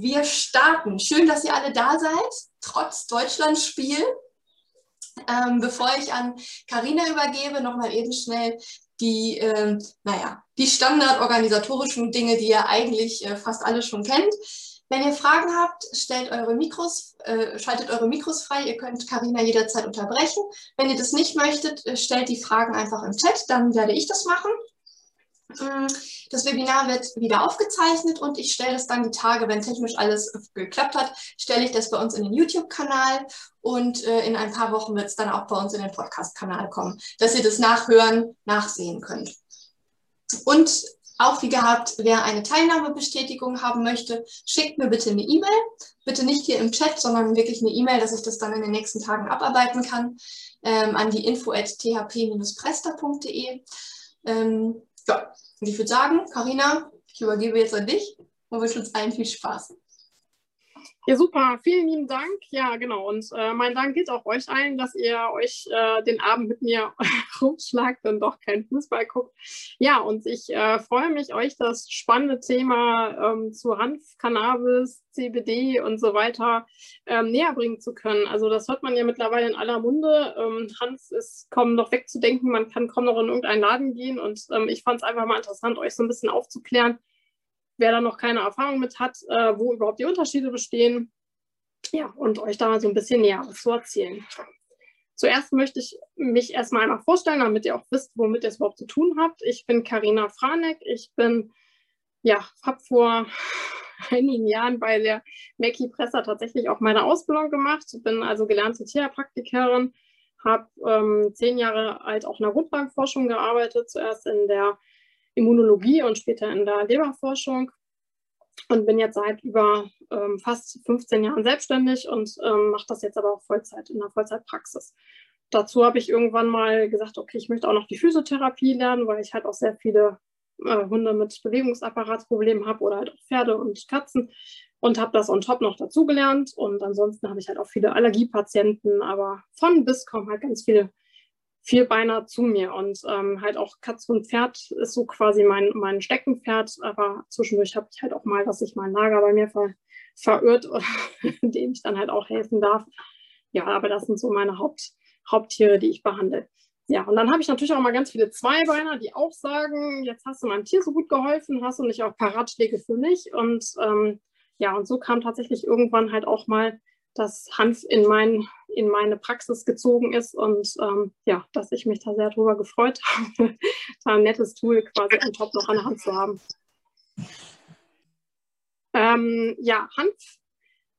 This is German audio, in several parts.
wir starten. Schön, dass ihr alle da seid, trotz Deutschlandspiel. Ähm, bevor ich an Karina übergebe, nochmal eben schnell die, ähm, naja, die standardorganisatorischen Dinge, die ihr eigentlich äh, fast alle schon kennt. Wenn ihr Fragen habt, stellt eure Mikros, äh, schaltet eure Mikros frei. Ihr könnt Karina jederzeit unterbrechen. Wenn ihr das nicht möchtet, äh, stellt die Fragen einfach im Chat, dann werde ich das machen. Mm, das Webinar wird wieder aufgezeichnet und ich stelle das dann die Tage, wenn technisch alles geklappt hat, stelle ich das bei uns in den YouTube-Kanal und äh, in ein paar Wochen wird es dann auch bei uns in den Podcast-Kanal kommen, dass ihr das nachhören, nachsehen könnt. Und auch wie gehabt, wer eine Teilnahmebestätigung haben möchte, schickt mir bitte eine E-Mail. Bitte nicht hier im Chat, sondern wirklich eine E-Mail, dass ich das dann in den nächsten Tagen abarbeiten kann, ähm, an die info at thp-presta.de. Ähm, ja, und ich würde sagen, Karina, ich übergebe jetzt an dich und wünsche uns allen viel Spaß. Ja, super. Vielen lieben Dank. Ja, genau. Und äh, mein Dank geht auch euch allen, dass ihr euch äh, den Abend mit mir rumschlagt und doch kein Fußball guckt. Ja, und ich äh, freue mich, euch das spannende Thema ähm, zu Hanf, Cannabis, CBD und so weiter ähm, näher bringen zu können. Also das hört man ja mittlerweile in aller Munde. Ähm, Hanf ist kaum noch wegzudenken. Man kann kaum noch in irgendeinen Laden gehen. Und ähm, ich fand es einfach mal interessant, euch so ein bisschen aufzuklären, wer da noch keine Erfahrung mit hat, äh, wo überhaupt die Unterschiede bestehen. Ja, und euch da mal so ein bisschen näher zu erzählen. Zuerst möchte ich mich erstmal einmal vorstellen, damit ihr auch wisst, womit ihr es überhaupt zu tun habt. Ich bin Karina Franek. Ich bin, ja, habe vor einigen Jahren bei der Mackie Presser tatsächlich auch meine Ausbildung gemacht. Bin also gelernte Tierpraktikerin, habe ähm, zehn Jahre alt auch in der Grundlagenforschung gearbeitet, zuerst in der Immunologie und später in der Leberforschung und bin jetzt seit über ähm, fast 15 Jahren selbstständig und ähm, mache das jetzt aber auch Vollzeit in der Vollzeitpraxis. Dazu habe ich irgendwann mal gesagt, okay, ich möchte auch noch die Physiotherapie lernen, weil ich halt auch sehr viele äh, Hunde mit Bewegungsapparatsproblemen habe oder halt auch Pferde und Katzen und habe das on top noch dazugelernt. Und ansonsten habe ich halt auch viele Allergiepatienten, aber von bis kommen halt ganz viele Vierbeiner zu mir. Und ähm, halt auch Katze und Pferd ist so quasi mein, mein Steckenpferd. Aber zwischendurch habe ich halt auch mal, dass sich mein Lager bei mir ver, verirrt, dem ich dann halt auch helfen darf. Ja, aber das sind so meine Haupt, Haupttiere, die ich behandle. Ja, und dann habe ich natürlich auch mal ganz viele Zweibeiner, die auch sagen, jetzt hast du meinem Tier so gut geholfen, hast du nicht auch Paratschläge für mich? Und ähm, ja, und so kam tatsächlich irgendwann halt auch mal dass Hanf in, mein, in meine Praxis gezogen ist und ähm, ja, dass ich mich da sehr drüber gefreut habe, da ein nettes Tool quasi on top noch an der Hand zu haben. Ähm, ja, Hanf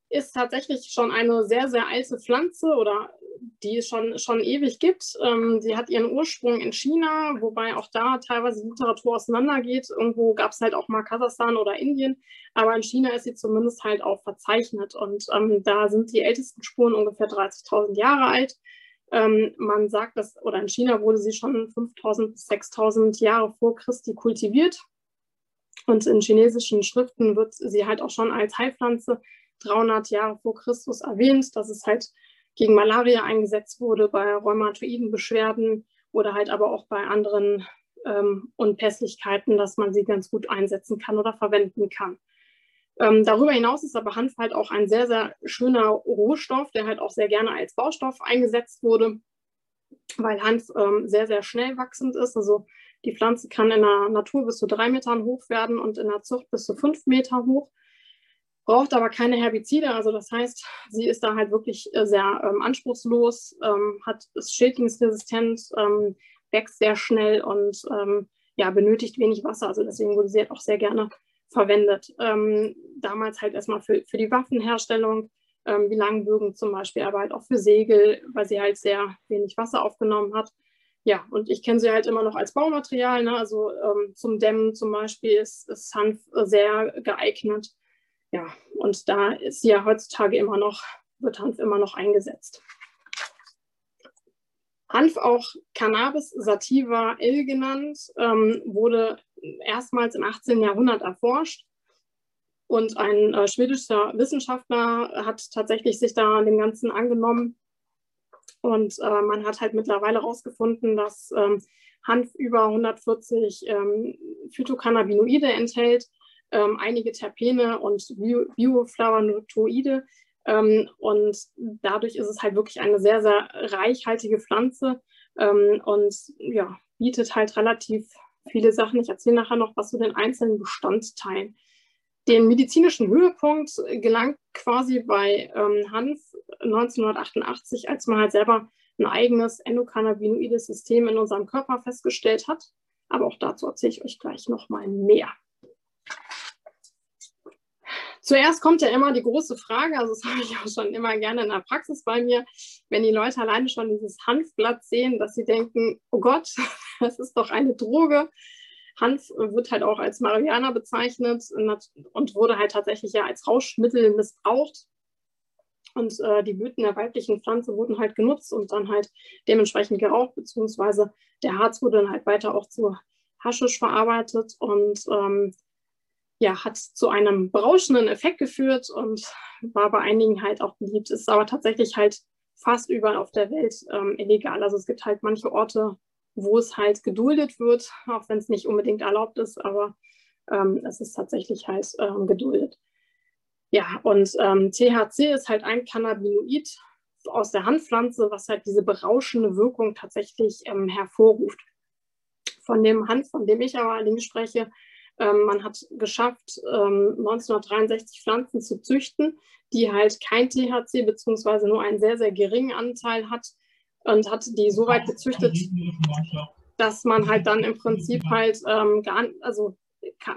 ist tatsächlich schon eine sehr, sehr alte Pflanze oder die es schon, schon ewig gibt. Ähm, sie hat ihren Ursprung in China, wobei auch da teilweise die Literatur auseinandergeht. Irgendwo gab es halt auch mal Kasachstan oder Indien, aber in China ist sie zumindest halt auch verzeichnet. Und ähm, da sind die ältesten Spuren ungefähr 30.000 Jahre alt. Ähm, man sagt, dass, oder in China wurde sie schon 5.000 bis 6.000 Jahre vor Christi kultiviert. Und in chinesischen Schriften wird sie halt auch schon als Heilpflanze 300 Jahre vor Christus erwähnt, dass es halt gegen Malaria eingesetzt wurde, bei rheumatoiden Beschwerden oder halt aber auch bei anderen ähm, Unpässlichkeiten, dass man sie ganz gut einsetzen kann oder verwenden kann. Ähm, darüber hinaus ist aber Hanf halt auch ein sehr, sehr schöner Rohstoff, der halt auch sehr gerne als Baustoff eingesetzt wurde, weil Hanf ähm, sehr, sehr schnell wachsend ist. Also die Pflanze kann in der Natur bis zu drei Metern hoch werden und in der Zucht bis zu fünf Meter hoch braucht aber keine Herbizide. Also das heißt, sie ist da halt wirklich äh, sehr ähm, anspruchslos, ähm, hat, ist schädlingsresistent, ähm, wächst sehr schnell und ähm, ja, benötigt wenig Wasser. Also deswegen wurde sie halt auch sehr gerne verwendet. Ähm, damals halt erstmal für, für die Waffenherstellung, ähm, wie Langbögen zum Beispiel, aber halt auch für Segel, weil sie halt sehr wenig Wasser aufgenommen hat. Ja, und ich kenne sie halt immer noch als Baumaterial. Ne? Also zum Dämmen zum Beispiel ist, ist Hanf sehr geeignet ja, und da ist ja heutzutage immer noch, wird Hanf immer noch eingesetzt. Hanf, auch Cannabis sativa L genannt, ähm, wurde erstmals im 18. Jahrhundert erforscht. Und ein äh, schwedischer Wissenschaftler hat tatsächlich sich da dem Ganzen angenommen. Und äh, man hat halt mittlerweile herausgefunden, dass ähm, Hanf über 140 ähm, Phytocannabinoide enthält, ähm, einige Terpene und Bioflavonoide. Ähm, und dadurch ist es halt wirklich eine sehr, sehr reichhaltige Pflanze ähm, und ja, bietet halt relativ viele Sachen. Ich erzähle nachher noch was zu den einzelnen Bestandteilen. Den medizinischen Höhepunkt gelangt quasi bei ähm, Hanf 1988, als man halt selber ein eigenes endokannabinoides System in unserem Körper festgestellt hat. Aber auch dazu erzähle ich euch gleich nochmal mehr. Zuerst kommt ja immer die große Frage, also das habe ich auch schon immer gerne in der Praxis bei mir, wenn die Leute alleine schon dieses Hanfblatt sehen, dass sie denken, oh Gott, das ist doch eine Droge. Hanf wird halt auch als Marihuana bezeichnet und wurde halt tatsächlich ja als Rauschmittel missbraucht. Und äh, die Blüten der weiblichen Pflanze wurden halt genutzt und dann halt dementsprechend geraucht, beziehungsweise der Harz wurde dann halt weiter auch zu Haschisch verarbeitet und ähm, ja, hat zu einem berauschenden Effekt geführt und war bei einigen halt auch beliebt, ist aber tatsächlich halt fast überall auf der Welt ähm, illegal. Also es gibt halt manche Orte, wo es halt geduldet wird, auch wenn es nicht unbedingt erlaubt ist, aber ähm, es ist tatsächlich halt ähm, geduldet. Ja, und ähm, THC ist halt ein Cannabinoid aus der Hanfpflanze, was halt diese berauschende Wirkung tatsächlich ähm, hervorruft. Von dem Hanf, von dem ich aber allerdings spreche, ähm, man hat geschafft, 1963 ähm, Pflanzen zu züchten, die halt kein THC bzw. nur einen sehr, sehr geringen Anteil hat und hat die so weit gezüchtet, dass man halt dann im Prinzip halt ähm, gar, also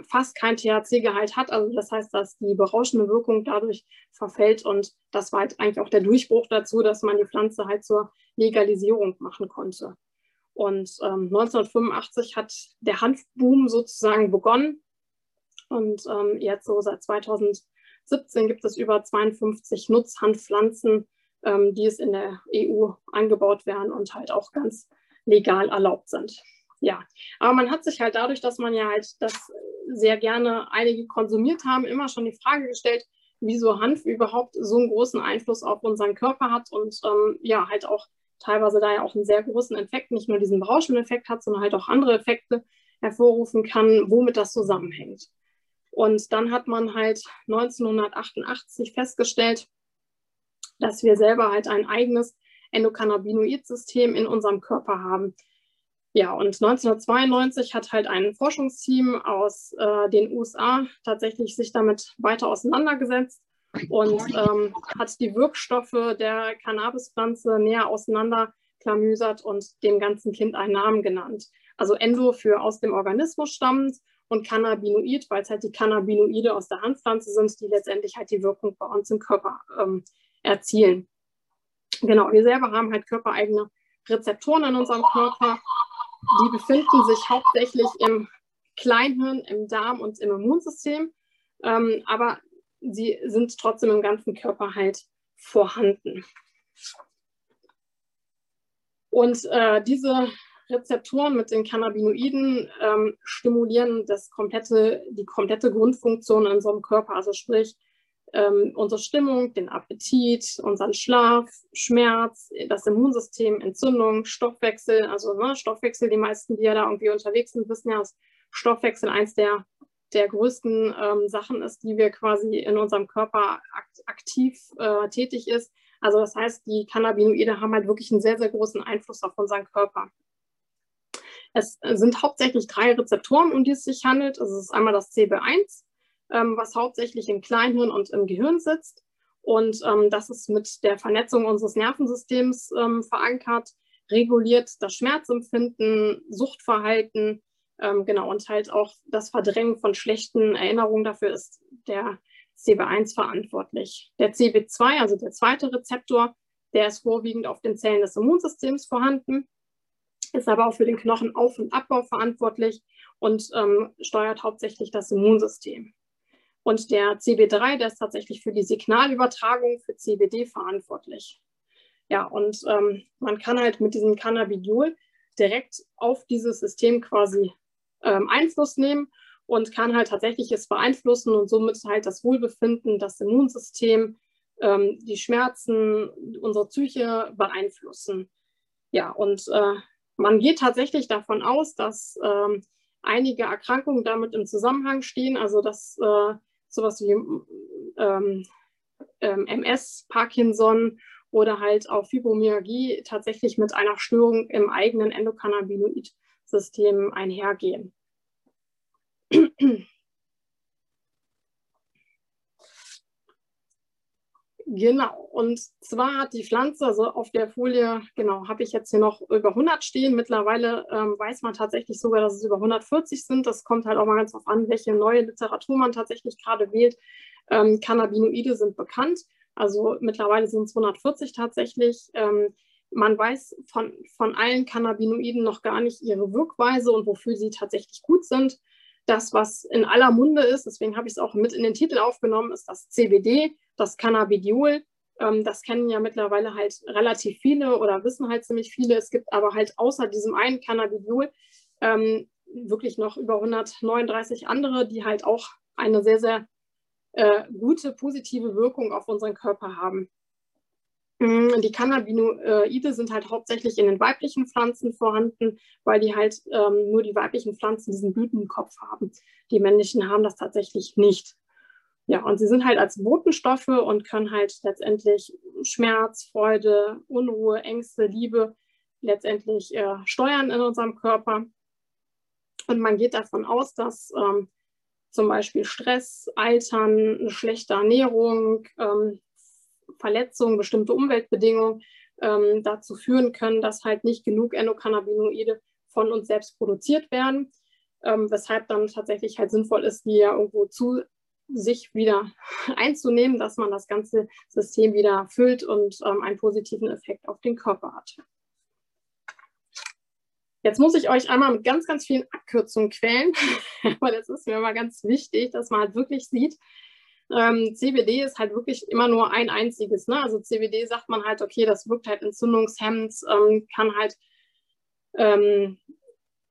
fast kein THC-Gehalt hat. Also das heißt, dass die berauschende Wirkung dadurch verfällt und das war halt eigentlich auch der Durchbruch dazu, dass man die Pflanze halt zur Legalisierung machen konnte. Und ähm, 1985 hat der Hanfboom sozusagen begonnen. Und ähm, jetzt so seit 2017 gibt es über 52 Nutzhanfpflanzen, ähm, die es in der EU angebaut werden und halt auch ganz legal erlaubt sind. Ja, aber man hat sich halt dadurch, dass man ja halt das sehr gerne einige konsumiert haben, immer schon die Frage gestellt, wieso Hanf überhaupt so einen großen Einfluss auf unseren Körper hat und ähm, ja, halt auch teilweise da ja auch einen sehr großen Effekt, nicht nur diesen berauschenden Effekt hat, sondern halt auch andere Effekte hervorrufen kann, womit das zusammenhängt. Und dann hat man halt 1988 festgestellt, dass wir selber halt ein eigenes Endokannabinoid-System in unserem Körper haben, ja, und 1992 hat halt ein Forschungsteam aus äh, den USA tatsächlich sich damit weiter auseinandergesetzt und ähm, hat die Wirkstoffe der Cannabispflanze näher auseinanderklamüsert und dem ganzen Kind einen Namen genannt. Also Endo für aus dem Organismus stammend und Cannabinoid, weil es halt die Cannabinoide aus der Handpflanze sind, die letztendlich halt die Wirkung bei uns im Körper ähm, erzielen. Genau, wir selber haben halt körpereigene Rezeptoren in unserem Körper die befinden sich hauptsächlich im Kleinhirn, im Darm und im Immunsystem, ähm, aber sie sind trotzdem im ganzen Körper halt vorhanden. Und äh, diese Rezeptoren mit den Cannabinoiden ähm, stimulieren das komplette, die komplette Grundfunktion in unserem Körper, also sprich ähm, unsere Stimmung, den Appetit, unseren Schlaf, Schmerz, das Immunsystem, Entzündung, Stoffwechsel. Also ne, Stoffwechsel, die meisten, die ja da irgendwie unterwegs sind, wissen ja, dass Stoffwechsel eins der, der größten ähm, Sachen ist, die wir quasi in unserem Körper akt aktiv äh, tätig ist. Also das heißt, die Cannabinoide haben halt wirklich einen sehr, sehr großen Einfluss auf unseren Körper. Es sind hauptsächlich drei Rezeptoren, um die es sich handelt. Es ist einmal das CB1, ähm, was hauptsächlich im Kleinhirn und im Gehirn sitzt. Und ähm, das ist mit der Vernetzung unseres Nervensystems ähm, verankert, reguliert das Schmerzempfinden, Suchtverhalten, ähm, genau, und halt auch das Verdrängen von schlechten Erinnerungen. Dafür ist der CB1 verantwortlich. Der CB2, also der zweite Rezeptor, der ist vorwiegend auf den Zellen des Immunsystems vorhanden, ist aber auch für den Knochenauf- und Abbau verantwortlich und ähm, steuert hauptsächlich das Immunsystem. Und der CB3, der ist tatsächlich für die Signalübertragung für CBD verantwortlich. Ja, und ähm, man kann halt mit diesem Cannabidiol direkt auf dieses System quasi ähm, Einfluss nehmen und kann halt tatsächlich es beeinflussen und somit halt das Wohlbefinden, das Immunsystem, ähm, die Schmerzen, unsere Psyche beeinflussen. Ja, und äh, man geht tatsächlich davon aus, dass ähm, einige Erkrankungen damit im Zusammenhang stehen, also dass äh, sowas wie ähm, ähm, MS, Parkinson oder halt auch Fibromyalgie tatsächlich mit einer Störung im eigenen Endokannabinoid-System einhergehen. Genau, und zwar hat die Pflanze, also auf der Folie, genau, habe ich jetzt hier noch über 100 stehen. Mittlerweile ähm, weiß man tatsächlich sogar, dass es über 140 sind. Das kommt halt auch mal ganz drauf an, welche neue Literatur man tatsächlich gerade wählt. Ähm, Cannabinoide sind bekannt, also mittlerweile sind es 140 tatsächlich. Ähm, man weiß von, von allen Cannabinoiden noch gar nicht ihre Wirkweise und wofür sie tatsächlich gut sind. Das, was in aller Munde ist, deswegen habe ich es auch mit in den Titel aufgenommen, ist das CBD, das Cannabidiol. Ähm, das kennen ja mittlerweile halt relativ viele oder wissen halt ziemlich viele. Es gibt aber halt außer diesem einen Cannabidiol ähm, wirklich noch über 139 andere, die halt auch eine sehr, sehr äh, gute positive Wirkung auf unseren Körper haben. Mm, die Cannabinoide sind halt hauptsächlich in den weiblichen Pflanzen vorhanden, weil die halt ähm, nur die weiblichen Pflanzen diesen Blütenkopf haben. Die männlichen haben das tatsächlich nicht. Ja, und sie sind halt als Botenstoffe und können halt letztendlich Schmerz, Freude, Unruhe, Ängste, Liebe letztendlich äh, steuern in unserem Körper. Und man geht davon aus, dass ähm, zum Beispiel Stress, Altern, eine schlechte Ernährung, ähm, Verletzungen, bestimmte Umweltbedingungen ähm, dazu führen können, dass halt nicht genug Endokannabinoide von uns selbst produziert werden, ähm, weshalb dann tatsächlich halt sinnvoll ist, die ja irgendwo zu sich wieder einzunehmen, dass man das ganze System wieder füllt und ähm, einen positiven Effekt auf den Körper hat. Jetzt muss ich euch einmal mit ganz, ganz vielen Abkürzungen quälen, weil es ist mir immer ganz wichtig, dass man halt wirklich sieht, ähm, CBD ist halt wirklich immer nur ein einziges. Ne? Also CBD sagt man halt, okay, das wirkt halt entzündungshemmend, ähm, kann halt, ähm,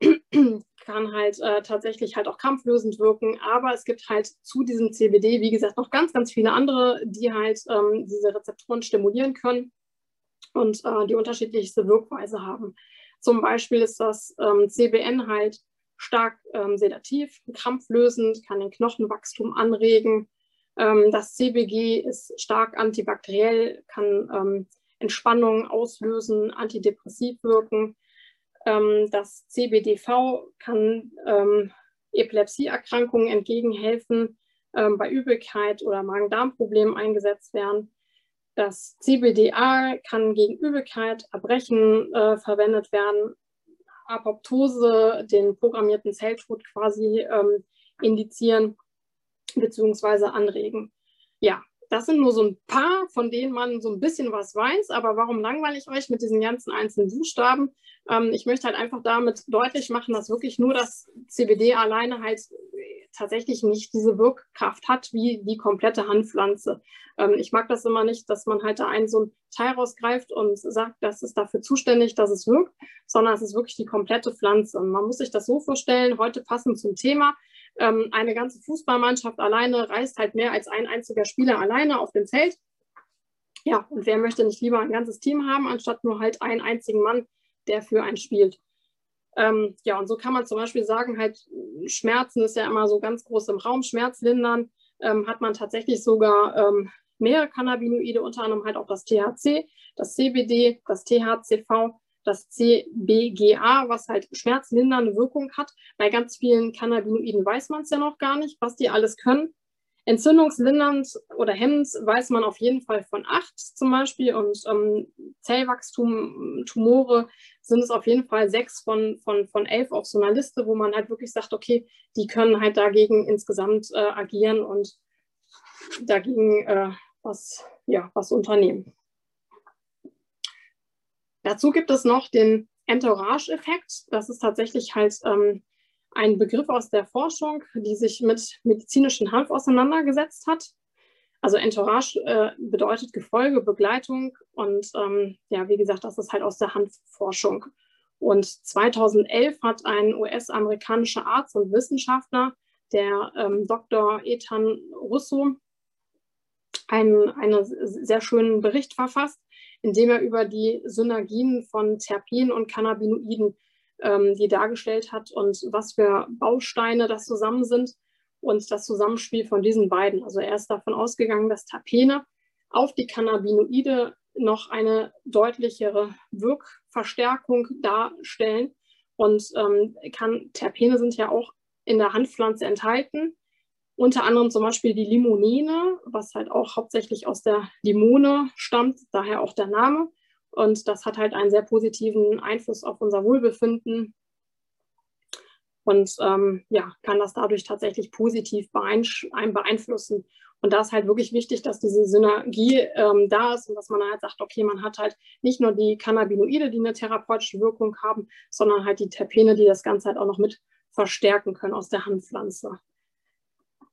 kann halt äh, tatsächlich halt auch kampflösend wirken. Aber es gibt halt zu diesem CBD, wie gesagt, noch ganz, ganz viele andere, die halt ähm, diese Rezeptoren stimulieren können und äh, die unterschiedlichste Wirkweise haben. Zum Beispiel ist das ähm, CBN halt stark ähm, sedativ, krampflösend, kann den Knochenwachstum anregen, das CBG ist stark antibakteriell, kann ähm, Entspannung auslösen, antidepressiv wirken. Ähm, das CBDV kann Epilepsieerkrankungen entgegenhelfen, bei Übelkeit oder Magen-Darm-Problemen eingesetzt werden. Das CBDA kann gegen Übelkeit, Erbrechen äh, verwendet werden, Apoptose, den programmierten Zelltod quasi ähm, indizieren beziehungsweise anregen. Ja, das sind nur so ein paar, von denen man so ein bisschen was weiß. Aber warum langweile ich euch mit diesen ganzen einzelnen Buchstaben? Ähm, ich möchte halt einfach damit deutlich machen, dass wirklich nur das CBD alleine halt tatsächlich nicht diese Wirkkraft hat wie die komplette Handpflanze. Ähm, ich mag das immer nicht, dass man halt da einen so ein Teil rausgreift und sagt, das ist dafür zuständig, dass es wirkt, sondern es ist wirklich die komplette Pflanze. Und man muss sich das so vorstellen, heute passend zum Thema, ähm, eine ganze Fußballmannschaft alleine reist halt mehr als ein einziger Spieler alleine auf dem Feld. Ja, und wer möchte nicht lieber ein ganzes Team haben, anstatt nur halt einen einzigen Mann, der für einen spielt? Ähm, ja, und so kann man zum Beispiel sagen, halt Schmerzen ist ja immer so ganz groß im Raum, Schmerzlindern ähm, hat man tatsächlich sogar ähm, mehrere Cannabinoide, unter anderem halt auch das THC, das CBD, das THCV das CBGA, was halt schmerzlindernde Wirkung hat. Bei ganz vielen Cannabinoiden weiß man es ja noch gar nicht, was die alles können. Entzündungslindernd oder hemmend weiß man auf jeden Fall von acht zum Beispiel und ähm, Zellwachstum, Tumore sind es auf jeden Fall sechs von, von, von elf auf so einer Liste, wo man halt wirklich sagt, okay, die können halt dagegen insgesamt äh, agieren und dagegen äh, was, ja, was unternehmen. Dazu gibt es noch den Entourage-Effekt. Das ist tatsächlich halt ähm, ein Begriff aus der Forschung, die sich mit medizinischem Hanf auseinandergesetzt hat. Also Entourage äh, bedeutet Gefolge, Begleitung und ähm, ja, wie gesagt, das ist halt aus der Hanfforschung. Und 2011 hat ein US-amerikanischer Arzt und Wissenschaftler, der ähm, Dr. Ethan Russo, einen, einen sehr schönen Bericht verfasst, indem er über die Synergien von Terpenen und Cannabinoiden ähm, die dargestellt hat und was für Bausteine das zusammen sind und das Zusammenspiel von diesen beiden. Also er ist davon ausgegangen, dass Terpene auf die Cannabinoide noch eine deutlichere Wirkverstärkung darstellen. Und ähm, kann, Terpene sind ja auch in der Handpflanze enthalten. Unter anderem zum Beispiel die Limonene, was halt auch hauptsächlich aus der Limone stammt, daher auch der Name. Und das hat halt einen sehr positiven Einfluss auf unser Wohlbefinden und ähm, ja, kann das dadurch tatsächlich positiv beeinflussen. Und da ist halt wirklich wichtig, dass diese Synergie ähm, da ist und dass man halt sagt, okay, man hat halt nicht nur die Cannabinoide, die eine therapeutische Wirkung haben, sondern halt die Terpene, die das Ganze halt auch noch mit verstärken können aus der Handpflanze.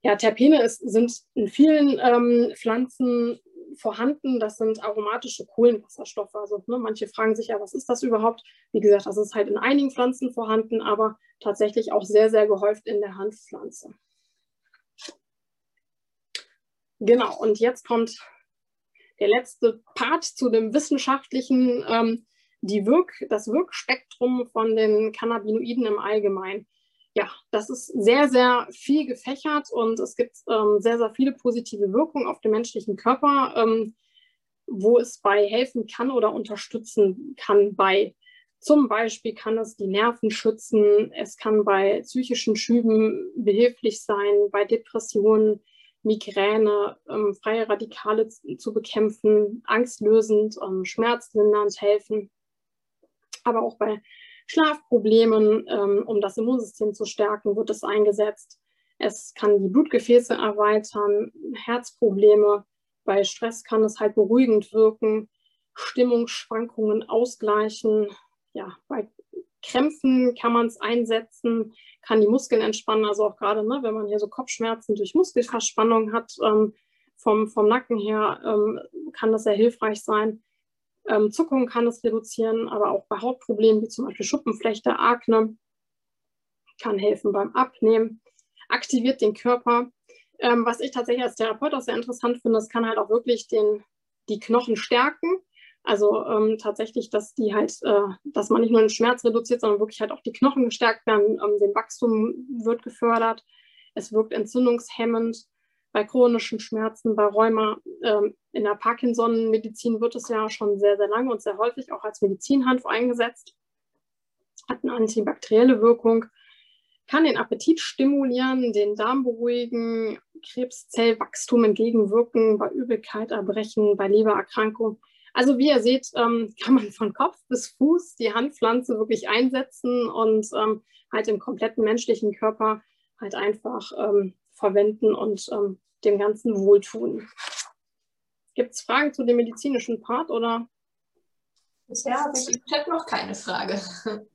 Ja, Terpene ist, sind in vielen ähm, Pflanzen vorhanden. Das sind aromatische Kohlenwasserstoffe. Also ne, manche fragen sich ja, was ist das überhaupt? Wie gesagt, das ist halt in einigen Pflanzen vorhanden, aber tatsächlich auch sehr, sehr gehäuft in der Hanfpflanze. Genau, und jetzt kommt der letzte Part zu dem wissenschaftlichen, ähm, die Wirk, das Wirkspektrum von den Cannabinoiden im Allgemeinen. Ja, das ist sehr, sehr viel gefächert und es gibt ähm, sehr, sehr viele positive Wirkungen auf den menschlichen Körper, ähm, wo es bei helfen kann oder unterstützen kann bei. Zum Beispiel kann es die Nerven schützen, es kann bei psychischen Schüben behilflich sein, bei Depressionen, Migräne, ähm, freie Radikale zu bekämpfen, angstlösend, ähm, schmerzlindernd helfen, aber auch bei Schlafproblemen, ähm, um das Immunsystem zu stärken, wird es eingesetzt. Es kann die Blutgefäße erweitern, Herzprobleme, bei Stress kann es halt beruhigend wirken, Stimmungsschwankungen ausgleichen. Ja, bei Krämpfen kann man es einsetzen, kann die Muskeln entspannen. Also auch gerade, ne, wenn man hier so Kopfschmerzen durch Muskelverspannung hat, ähm, vom, vom Nacken her, ähm, kann das sehr hilfreich sein. Ähm, Zuckung kann es reduzieren, aber auch bei Hautproblemen wie zum Beispiel Schuppenflechte, Akne, kann helfen beim Abnehmen, aktiviert den Körper. Ähm, was ich tatsächlich als Therapeut auch sehr interessant finde, es kann halt auch wirklich den, die Knochen stärken also ähm, tatsächlich, dass die halt, äh, dass man nicht nur den Schmerz reduziert, sondern wirklich halt auch die Knochen gestärkt werden, ähm, dem Wachstum wird gefördert, es wirkt entzündungshemmend. Bei chronischen Schmerzen, bei Rheuma, ähm, in der Parkinson-Medizin wird es ja schon sehr, sehr lange und sehr häufig auch als Medizinhanf eingesetzt. Hat eine antibakterielle Wirkung, kann den Appetit stimulieren, den Darm beruhigen, Krebszellwachstum entgegenwirken, bei Übelkeit, Erbrechen, bei Lebererkrankungen. Also wie ihr seht, ähm, kann man von Kopf bis Fuß die Handpflanze wirklich einsetzen und ähm, halt im kompletten menschlichen Körper halt einfach ähm, verwenden und dem Ganzen wohltun. Gibt es Fragen zu dem medizinischen Part oder? Bisher habe ich im Chat noch keine Frage.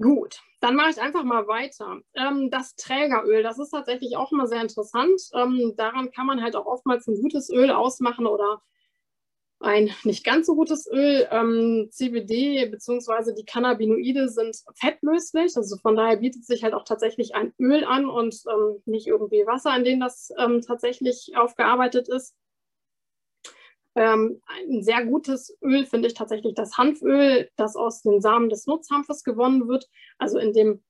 Gut, dann mache ich einfach mal weiter. Ähm, das Trägeröl, das ist tatsächlich auch immer sehr interessant. Ähm, daran kann man halt auch oftmals ein gutes Öl ausmachen oder ein nicht ganz so gutes Öl. Ähm, CBD bzw. die Cannabinoide sind fettlöslich, also von daher bietet sich halt auch tatsächlich ein Öl an und ähm, nicht irgendwie Wasser, in dem das ähm, tatsächlich aufgearbeitet ist. Ähm, ein sehr gutes Öl finde ich tatsächlich das Hanföl, das aus den Samen des Nutzhanfes gewonnen wird. Also in dem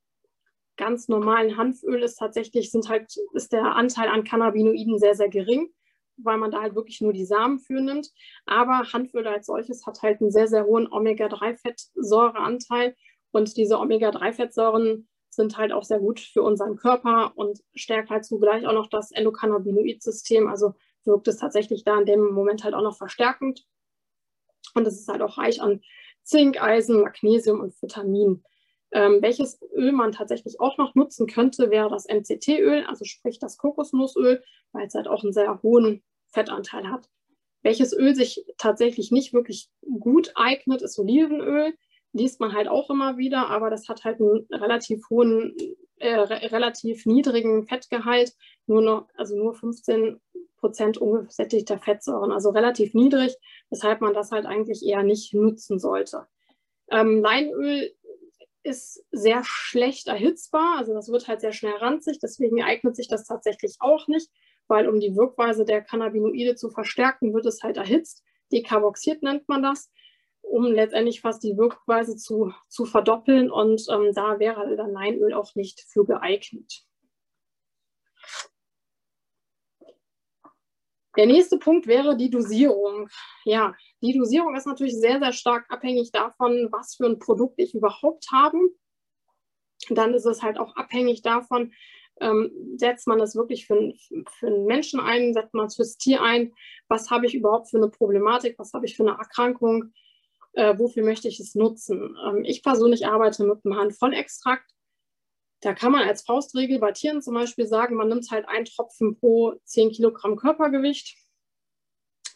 ganz normalen Hanföl ist tatsächlich sind halt, ist der Anteil an Cannabinoiden sehr, sehr gering, weil man da halt wirklich nur die Samen für nimmt. Aber Hanföl als solches hat halt einen sehr, sehr hohen Omega-3-Fettsäureanteil. Und diese Omega-3-Fettsäuren sind halt auch sehr gut für unseren Körper und stärkt halt zugleich auch noch das Endokannabinoid-System, also wirkt es tatsächlich da in dem Moment halt auch noch verstärkend. Und es ist halt auch reich an Zink, Eisen, Magnesium und Vitamin. Ähm, welches Öl man tatsächlich auch noch nutzen könnte, wäre das MCT-Öl, also sprich das Kokosnussöl, weil es halt auch einen sehr hohen Fettanteil hat. Welches Öl sich tatsächlich nicht wirklich gut eignet, ist Olivenöl. Liest man halt auch immer wieder, aber das hat halt einen relativ hohen, äh, relativ niedrigen Fettgehalt, nur noch, also nur 15 Prozent ungesättigter Fettsäuren, also relativ niedrig, weshalb man das halt eigentlich eher nicht nutzen sollte. Ähm, Leinöl ist sehr schlecht erhitzbar, also das wird halt sehr schnell ranzig, deswegen eignet sich das tatsächlich auch nicht, weil um die Wirkweise der Cannabinoide zu verstärken, wird es halt erhitzt. Dekarboxiert nennt man das. um letztendlich fast die Wirkweise zu, zu verdoppeln. Und ähm, da wäre dann Leinöl auch nicht für geeignet. Der nächste Punkt wäre die Dosierung. Ja, die Dosierung ist natürlich sehr, sehr stark abhängig davon, was für ein Produkt ich überhaupt habe. Dann ist es halt auch abhängig davon, ähm, setzt man das wirklich für, für einen Menschen ein, setzt man es fürs Tier ein, was habe ich überhaupt für eine Problematik, was habe ich für eine Erkrankung, äh, wofür möchte ich es nutzen. Ähm, ich persönlich arbeite mit einem Handvollextrakt. Da kann man als Faustregel bei Tieren zum Beispiel sagen, man nimmt halt einen Tropfen pro 10 Kilogramm Körpergewicht.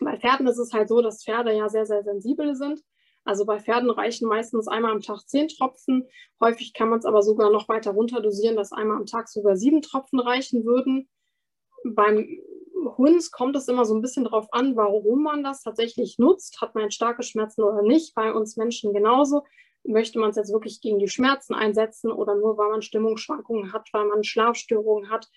Bei Pferden ist es halt so, dass Pferde ja sehr, sehr sensibel sind. Also bei Pferden reichen meistens einmal am Tag 10 Tropfen. Häufig kann man es aber sogar noch weiter runter dosieren, dass einmal am Tag sogar sieben Tropfen reichen würden. Beim Hund kommt es immer so ein bisschen darauf an, warum man das tatsächlich nutzt. Hat man starke Schmerzen oder nicht? Bei uns Menschen genauso möchte man es jetzt wirklich gegen die Schmerzen einsetzen oder nur weil man Stimmungsschwankungen hat, weil man Schlafstörungen hat,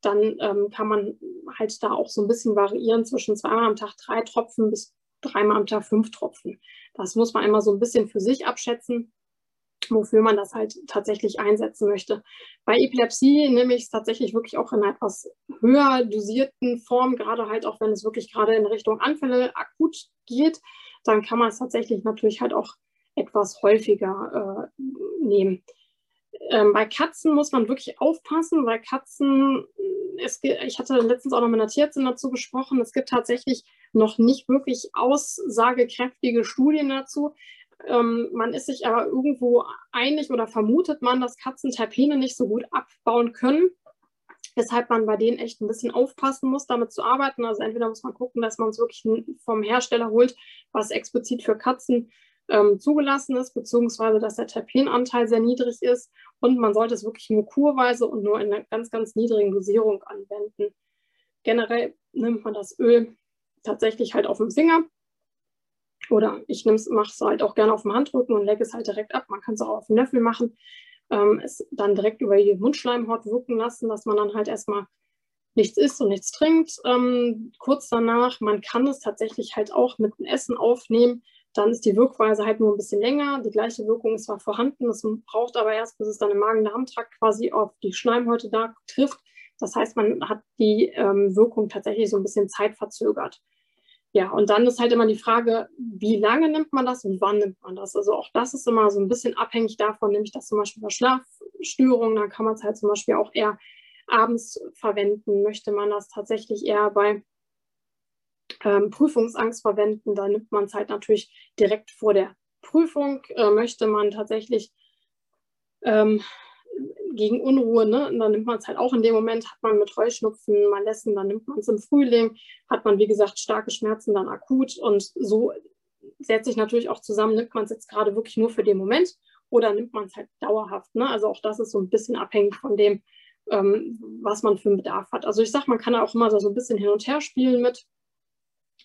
dann ähm, kann man halt da auch so ein bisschen variieren zwischen zweimal am Tag drei Tropfen bis dreimal am Tag fünf Tropfen. Das muss man immer so ein bisschen für sich abschätzen, wofür man das halt tatsächlich einsetzen möchte. Bei Epilepsie nehme ich es tatsächlich wirklich auch in einer etwas höher dosierten Form, gerade halt auch wenn es wirklich gerade in Richtung Anfälle akut geht, dann kann man es tatsächlich natürlich halt auch etwas häufiger äh, nehmen. Ähm, bei Katzen muss man wirklich aufpassen, weil Katzen, es, ich hatte letztens auch noch mit einer Tierärztin dazu gesprochen, es gibt tatsächlich noch nicht wirklich aussagekräftige Studien dazu. Ähm, man ist sich aber irgendwo einig oder vermutet man, dass Katzen Terpene nicht so gut abbauen können, weshalb man bei denen echt ein bisschen aufpassen muss, damit zu arbeiten. Also entweder muss man gucken, dass man es wirklich vom Hersteller holt, was explizit für Katzen ähm, zugelassen ist, beziehungsweise dass der Terpenanteil sehr niedrig ist und man sollte es wirklich nur kurweise und nur in einer ganz, ganz niedrigen Dosierung anwenden. Generell nimmt man das Öl tatsächlich halt auf dem Finger oder ich mache es halt auch gerne auf dem Handrücken und lege es halt direkt ab. Man kann es auch auf dem Löffel machen, ähm, es dann direkt über die Mundschleimhaut wirken lassen, dass man dann halt erstmal nichts isst und nichts trinkt. Ähm, kurz danach, man kann es tatsächlich halt auch mit dem Essen aufnehmen dann ist die Wirkweise halt nur ein bisschen länger. Die gleiche Wirkung ist zwar vorhanden, es braucht aber erst, bis es dann im Magen-Darm-Trakt quasi auf die Schleimhäute da trifft. Das heißt, man hat die ähm, Wirkung tatsächlich so ein bisschen zeitverzögert. Ja, und dann ist halt immer die Frage, wie lange nimmt man das und wann nimmt man das? Also auch das ist immer so ein bisschen abhängig davon, nämlich dass zum Beispiel bei Schlafstörungen, dann kann man es halt zum Beispiel auch eher abends verwenden. Möchte man das tatsächlich eher bei ähm, Prüfungsangst verwenden. Da nimmt man es halt natürlich direkt vor der Prüfung. Äh, möchte man tatsächlich ähm, gegen Unruhe, ne? Dann nimmt man es halt auch in dem Moment, hat man mit Heuschnupfen, Malessen, dann nimmt man es im Frühling, hat man wie gesagt starke Schmerzen dann akut und so setzt sich natürlich auch zusammen, nimmt man es jetzt gerade wirklich nur für den Moment oder nimmt man es halt dauerhaft. Ne? Also auch das ist so ein bisschen abhängig von dem, ähm, was man für einen Bedarf hat. Also ich sage, man kann auch immer so ein bisschen hin und her spielen mit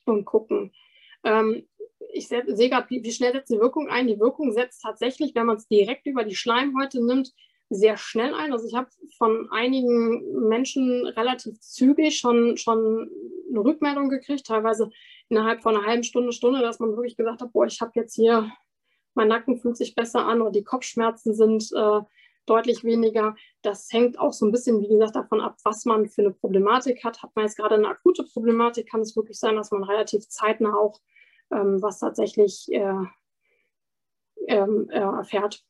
und gucken. Ähm, ich sehe gerade, wie, wie, schnell setzt die Wirkung ein. Die Wirkung setzt tatsächlich, wenn man es direkt über die Schleimhäute nimmt, sehr schnell ein. Also ich habe von einigen Menschen relativ zügig schon, schon eine Rückmeldung gekriegt, teilweise innerhalb von einer halben Stunde, Stunde, dass man wirklich gesagt hat, boah, ich habe jetzt hier, mein Nacken fühlt sich besser an oder die Kopfschmerzen sind äh, deutlich weniger. Das hängt auch so ein bisschen, wie gesagt, davon ab, was man für eine Problematik hat. Hat man jetzt gerade eine akute Problematik, kann es wirklich sein, dass man relativ zeitnah auch ähm, was tatsächlich äh, ähm, äh, erfährt.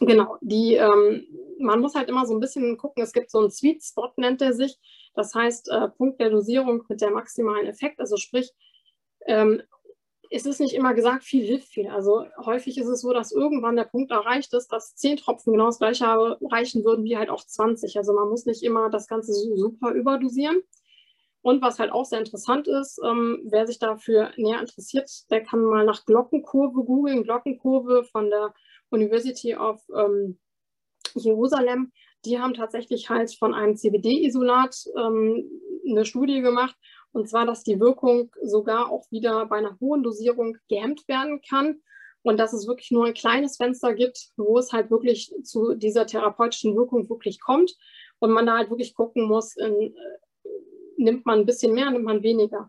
Genau, die, ähm, man muss halt immer so ein bisschen gucken, es gibt so einen Sweet Spot, nennt er sich. Das heißt, äh, Punkt der Dosierung mit der maximalen Effekt, also sprich, ähm, es ist nicht immer gesagt, viel hilft viel. Also häufig ist es so, dass irgendwann der Punkt erreicht ist, dass 10 Tropfen genau das gleiche reichen würden wie halt auch 20. Also man muss nicht immer das Ganze so super überdosieren. Und was halt auch sehr interessant ist, ähm, wer sich dafür näher interessiert, der kann mal nach Glockenkurve googeln. Glockenkurve von der University of ähm, Jerusalem. Die haben tatsächlich halt von einem CBD-Isolat ähm, eine Studie gemacht und zwar, dass die Wirkung sogar auch wieder bei einer hohen Dosierung gehemmt werden kann. Und dass es wirklich nur ein kleines Fenster gibt, wo es halt wirklich zu dieser therapeutischen Wirkung wirklich kommt. Und man da halt wirklich gucken muss, in, äh, nimmt man ein bisschen mehr, nimmt man weniger.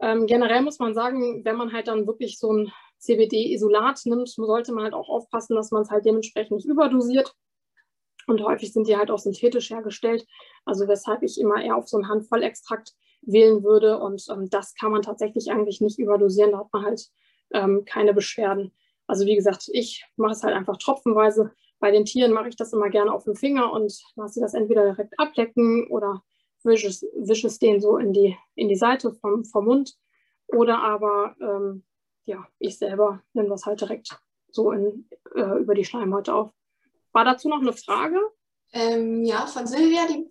Ähm, generell muss man sagen, wenn man halt dann wirklich so ein CBD-Isolat nimmt, sollte man halt auch aufpassen, dass man es halt dementsprechend nicht überdosiert. Und häufig sind die halt auch synthetisch hergestellt. Also weshalb ich immer eher auf so einen Handvollextrakt wählen würde. Und ähm, das kann man tatsächlich eigentlich nicht überdosieren. Da hat man halt ähm, keine Beschwerden. Also wie gesagt, ich mache es halt einfach tropfenweise. Bei den Tieren mache ich das immer gerne auf dem Finger und lasse das entweder direkt ablecken oder wische es, wische es denen so in die, in die Seite vom, vom Mund. Oder aber ähm, ja, ich selber nehme das halt direkt so in, äh, über die Schleimhäute auf. War dazu noch eine Frage? Ähm, ja, von Silvia, die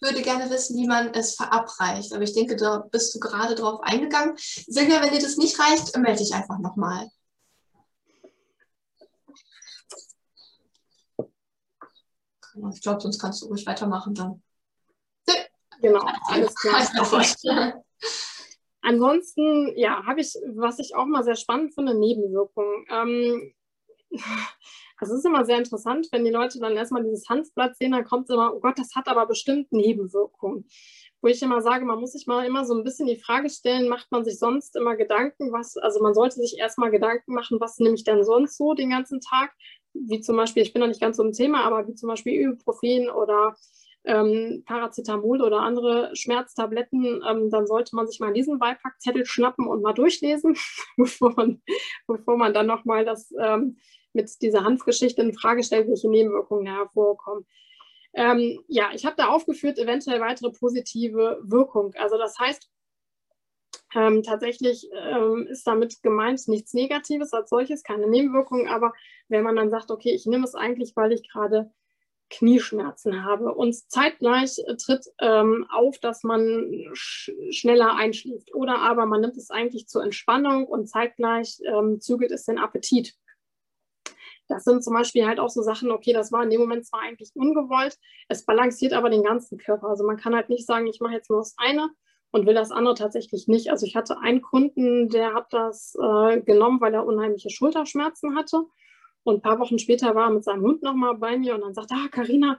würde gerne wissen, wie man es verabreicht. Aber ich denke, da bist du gerade drauf eingegangen. Silvia, wenn dir das nicht reicht, melde dich einfach nochmal. Ich glaube, sonst kannst du ruhig weitermachen dann. Genau, alles klar. Ansonsten, ja, habe ich, was ich auch mal sehr spannend finde, Nebenwirkungen. Ähm, also es ist immer sehr interessant, wenn die Leute dann erstmal dieses Hanfblatt sehen, dann kommt immer, oh Gott, das hat aber bestimmt Nebenwirkungen. Wo ich immer sage, man muss sich mal immer so ein bisschen die Frage stellen, macht man sich sonst immer Gedanken, was, also man sollte sich erstmal Gedanken machen, was nehme ich denn sonst so den ganzen Tag? Wie zum Beispiel, ich bin noch nicht ganz so im Thema, aber wie zum Beispiel Ibuprofen oder ähm, Paracetamol oder andere Schmerztabletten, ähm, dann sollte man sich mal diesen Beipackzettel schnappen und mal durchlesen, bevor man, bevor man dann nochmal das ähm, mit dieser Hanfgeschichte in Frage stellt, welche Nebenwirkungen hervorkommen. Ähm, ja, ich habe da aufgeführt, eventuell weitere positive Wirkung. Also das heißt, ähm, tatsächlich ähm, ist damit gemeint nichts Negatives als solches, keine Nebenwirkungen, aber wenn man dann sagt, okay, ich nehme es eigentlich, weil ich gerade Knieschmerzen habe. Und zeitgleich tritt ähm, auf, dass man sch schneller einschläft. Oder aber man nimmt es eigentlich zur Entspannung und zeitgleich ähm, zügelt es den Appetit. Das sind zum Beispiel halt auch so Sachen, okay, das war in dem Moment zwar eigentlich ungewollt, es balanciert aber den ganzen Körper. Also man kann halt nicht sagen, ich mache jetzt nur das eine und will das andere tatsächlich nicht. Also ich hatte einen Kunden, der hat das äh, genommen, weil er unheimliche Schulterschmerzen hatte. Und ein paar Wochen später war er mit seinem Hund nochmal bei mir und dann sagt, ah, Carina,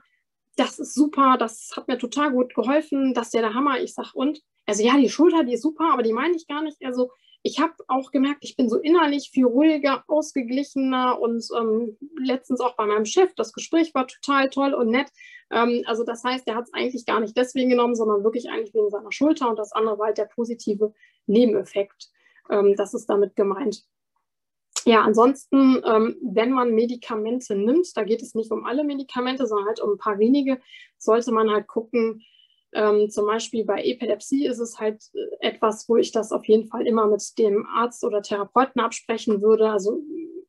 das ist super, das hat mir total gut geholfen, das ist ja der Hammer. Ich sage, und? Also ja, die Schulter, die ist super, aber die meine ich gar nicht. Also ich habe auch gemerkt, ich bin so innerlich viel ruhiger, ausgeglichener und ähm, letztens auch bei meinem Chef, das Gespräch war total toll und nett. Ähm, also das heißt, er hat es eigentlich gar nicht deswegen genommen, sondern wirklich eigentlich wegen seiner Schulter und das andere war halt der positive Nebeneffekt. Ähm, das ist damit gemeint. Ja, ansonsten, ähm, wenn man Medikamente nimmt, da geht es nicht um alle Medikamente, sondern halt um ein paar wenige, sollte man halt gucken, ähm, zum Beispiel bei Epilepsie ist es halt äh, etwas, wo ich das auf jeden Fall immer mit dem Arzt oder Therapeuten absprechen würde. Also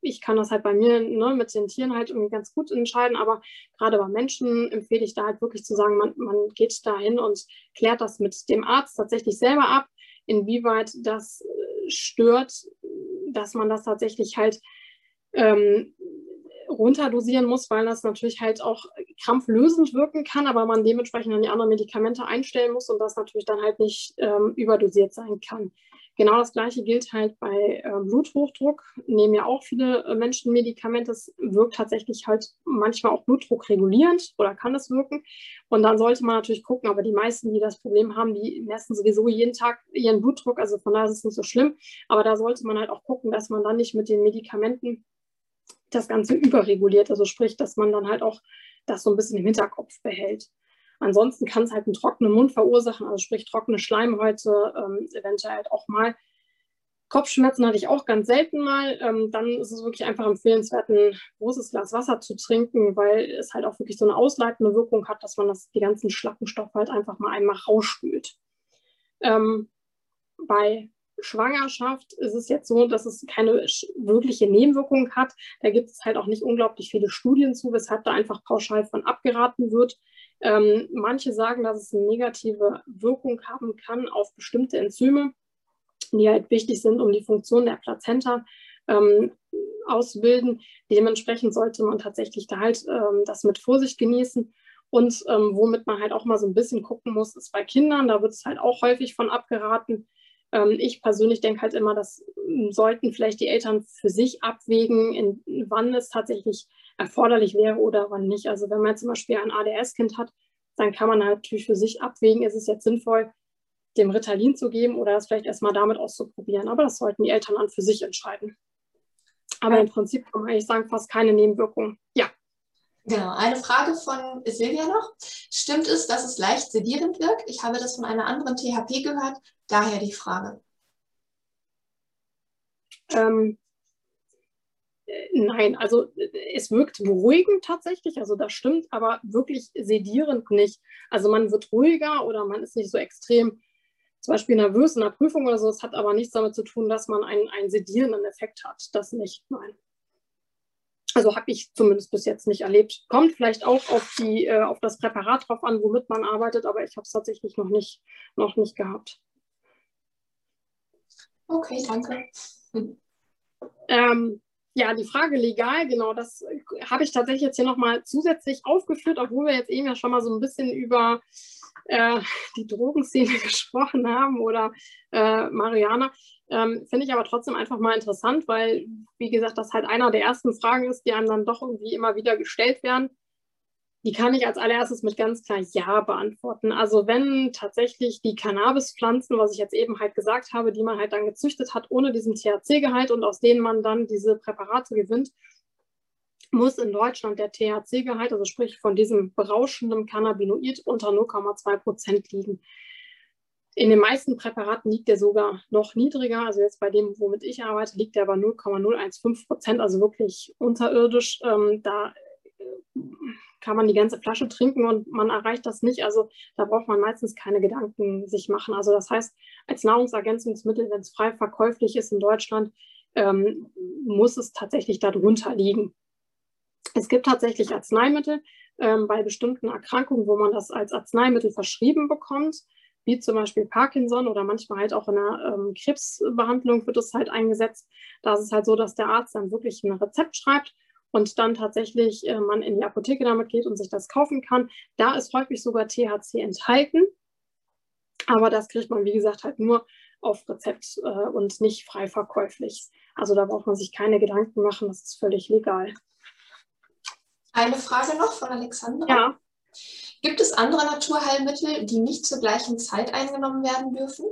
ich kann das halt bei mir ne, mit den Tieren halt irgendwie ganz gut entscheiden, aber gerade bei Menschen empfehle ich da halt wirklich zu sagen, man, man geht da hin und klärt das mit dem Arzt tatsächlich selber ab, inwieweit das äh, stört, dass man das tatsächlich halt ähm, runterdosieren muss, weil das natürlich halt auch krampflösend wirken kann, aber man dementsprechend dann die anderen Medikamente einstellen muss und das natürlich dann halt nicht ähm, überdosiert sein kann. Genau das gleiche gilt halt bei äh, Bluthochdruck. Nehmen ja auch viele äh, Menschen Medikamente. Es wirkt tatsächlich halt manchmal auch Blutdruck regulierend oder kann es wirken. Und dann sollte man natürlich gucken, aber die meisten, die das Problem haben, die messen sowieso jeden Tag ihren Blutdruck. Also von daher ist es nicht so schlimm. Aber da sollte man halt auch gucken, dass man dann nicht mit den Medikamenten das Ganze überreguliert. Also sprich, dass man dann halt auch das so ein bisschen im Hinterkopf behält. Ansonsten kann es halt einen trockenen Mund verursachen, also sprich trockene Schleimhäute, ähm, eventuell halt auch mal Kopfschmerzen hatte ich auch ganz selten mal. Ähm, dann ist es wirklich einfach empfehlenswert, ein großes Glas Wasser zu trinken, weil es halt auch wirklich so eine ausleitende Wirkung hat, dass man das, die ganzen Schlackenstoffe halt einfach mal einmal rausspült. Ähm, bei Schwangerschaft ist es jetzt so, dass es keine wirkliche Nebenwirkung hat. Da gibt es halt auch nicht unglaublich viele Studien zu, weshalb da einfach pauschal von abgeraten wird. Ähm, manche sagen, dass es eine negative Wirkung haben kann auf bestimmte Enzyme, die halt wichtig sind, um die Funktion der Plazenta ähm, auszubilden. Dementsprechend sollte man tatsächlich da halt ähm, das mit Vorsicht genießen. Und ähm, womit man halt auch mal so ein bisschen gucken muss, ist bei Kindern. Da wird es halt auch häufig von abgeraten. Ähm, ich persönlich denke halt immer, das ähm, sollten vielleicht die Eltern für sich abwägen, in, wann es tatsächlich erforderlich wäre oder wann nicht. Also wenn man zum Beispiel ein ADS-Kind hat, dann kann man natürlich für sich abwägen, ist es jetzt sinnvoll, dem Ritalin zu geben oder das vielleicht erstmal damit auszuprobieren. Aber das sollten die Eltern dann für sich entscheiden. Aber im Prinzip kann man eigentlich sagen, fast keine Nebenwirkungen. Ja. Genau, eine Frage von Silvia noch. Stimmt es, dass es leicht sedierend wirkt? Ich habe das von einer anderen THP gehört, daher die Frage. Ähm, äh, nein, also äh, es wirkt beruhigend tatsächlich, also das stimmt, aber wirklich sedierend nicht. Also man wird ruhiger oder man ist nicht so extrem zum Beispiel nervös in der Prüfung oder so. Es hat aber nichts damit zu tun, dass man einen, einen sedierenden Effekt hat. Das nicht, nein. Also habe ich zumindest bis jetzt nicht erlebt. Kommt vielleicht auch auf, die, äh, auf das Präparat drauf an, womit man arbeitet, aber ich habe es tatsächlich noch nicht, noch nicht gehabt. Okay, danke. Ähm, ja, die Frage legal, genau, das habe ich tatsächlich jetzt hier nochmal zusätzlich aufgeführt, obwohl wir jetzt eben ja schon mal so ein bisschen über äh, die Drogenszene gesprochen haben oder äh, Mariana. Ähm, Finde ich aber trotzdem einfach mal interessant, weil, wie gesagt, das halt einer der ersten Fragen ist, die einem dann doch irgendwie immer wieder gestellt werden. Die kann ich als allererstes mit ganz klar Ja beantworten. Also wenn tatsächlich die Cannabispflanzen, was ich jetzt eben halt gesagt habe, die man halt dann gezüchtet hat, ohne diesen THC-Gehalt und aus denen man dann diese Präparate gewinnt, muss in Deutschland der THC-Gehalt, also sprich von diesem berauschenden Cannabinoid, unter 0,2 Prozent liegen. In den meisten Präparaten liegt der sogar noch niedriger. Also jetzt bei dem, womit ich arbeite, liegt der aber 0,015 Prozent, also wirklich unterirdisch. Ähm, da äh, kann man die ganze Flasche trinken und man erreicht das nicht. Also da braucht man meistens keine Gedanken sich machen. Also das heißt, als Nahrungsergänzungsmittel, wenn es frei verkäuflich ist in Deutschland, ähm, muss es tatsächlich darunter liegen. Es gibt tatsächlich Arzneimittel ähm, bei bestimmten Erkrankungen, wo man das als Arzneimittel verschrieben bekommt, wie zum Beispiel Parkinson oder manchmal halt auch in der ähm, Krebsbehandlung wird es halt eingesetzt. Da ist es halt so, dass der Arzt dann wirklich ein Rezept schreibt und dann tatsächlich äh, man in die Apotheke damit geht und sich das kaufen kann. Da ist häufig sogar THC enthalten, aber das kriegt man, wie gesagt, halt nur auf Rezept äh, und nicht frei verkäuflich. Also da braucht man sich keine Gedanken machen, das ist völlig legal. Eine Frage noch von Alexandra. Ja. Gibt es andere Naturheilmittel, die nicht zur gleichen Zeit eingenommen werden dürfen?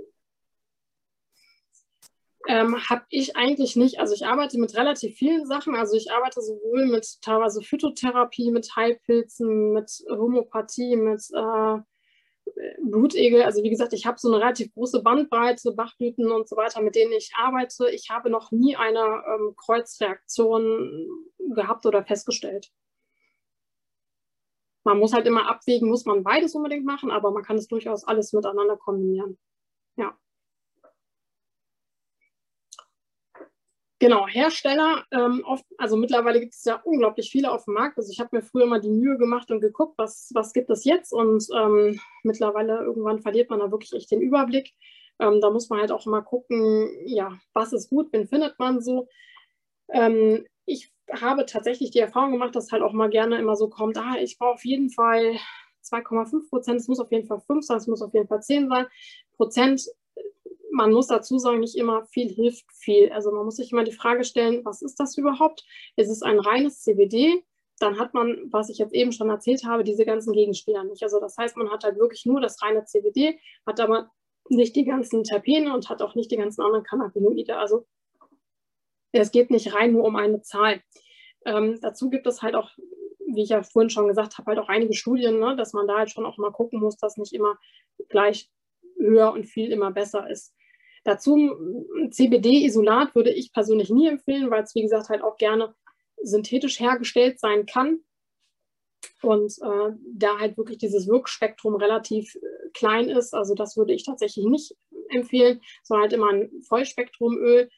Ähm, habe ich eigentlich nicht. Also ich arbeite mit relativ vielen Sachen. Also ich arbeite sowohl mit teilweise Phytotherapie, mit Heilpilzen, mit Homöopathie, mit äh, Blutegel. Also wie gesagt, ich habe so eine relativ große Bandbreite, Bachblüten und so weiter, mit denen ich arbeite. Ich habe noch nie eine ähm, Kreuzreaktion gehabt oder festgestellt man muss halt immer abwägen, muss man beides unbedingt machen, aber man kann es durchaus alles miteinander kombinieren. Ja. Genau, Hersteller, ähm, oft, also mittlerweile gibt es ja unglaublich viele auf dem Markt. Also ich habe mir früher mal die Mühe gemacht und geguckt, was, was gibt es jetzt und ähm, mittlerweile irgendwann verliert man da wirklich echt den Überblick. Ähm, da muss man halt auch immer gucken, ja, was ist gut, wen findet man so. Ähm, ich habe tatsächlich die Erfahrung gemacht, dass halt auch mal gerne immer so kommt, ah, ich brauche auf jeden Fall 2,5 Prozent, es muss auf jeden Fall 5 sein, es muss auf jeden Fall 10 sein. Prozent, man muss dazu sagen, nicht immer viel hilft viel. Also man muss sich immer die Frage stellen, was ist das überhaupt? Ist es ein reines CBD? Dann hat man, was ich jetzt eben schon erzählt habe, diese ganzen Gegenspieler nicht. Also das heißt, man hat halt wirklich nur das reine CBD, hat aber nicht die ganzen Terpene und hat auch nicht die ganzen anderen Cannabinoide. Also es geht nicht rein nur um eine Zahl. Ähm, dazu gibt es halt auch, wie ich ja vorhin schon gesagt habe, halt auch einige Studien, ne, dass man da halt schon auch mal gucken muss, dass nicht immer gleich höher und viel immer besser ist. Dazu CBD-Isolat würde ich persönlich nie empfehlen, weil es, wie gesagt, halt auch gerne synthetisch hergestellt sein kann. Und äh, da halt wirklich dieses Wirkspektrum relativ äh, klein ist, also das würde ich tatsächlich nicht empfehlen, sondern halt immer ein Vollspektrumöl,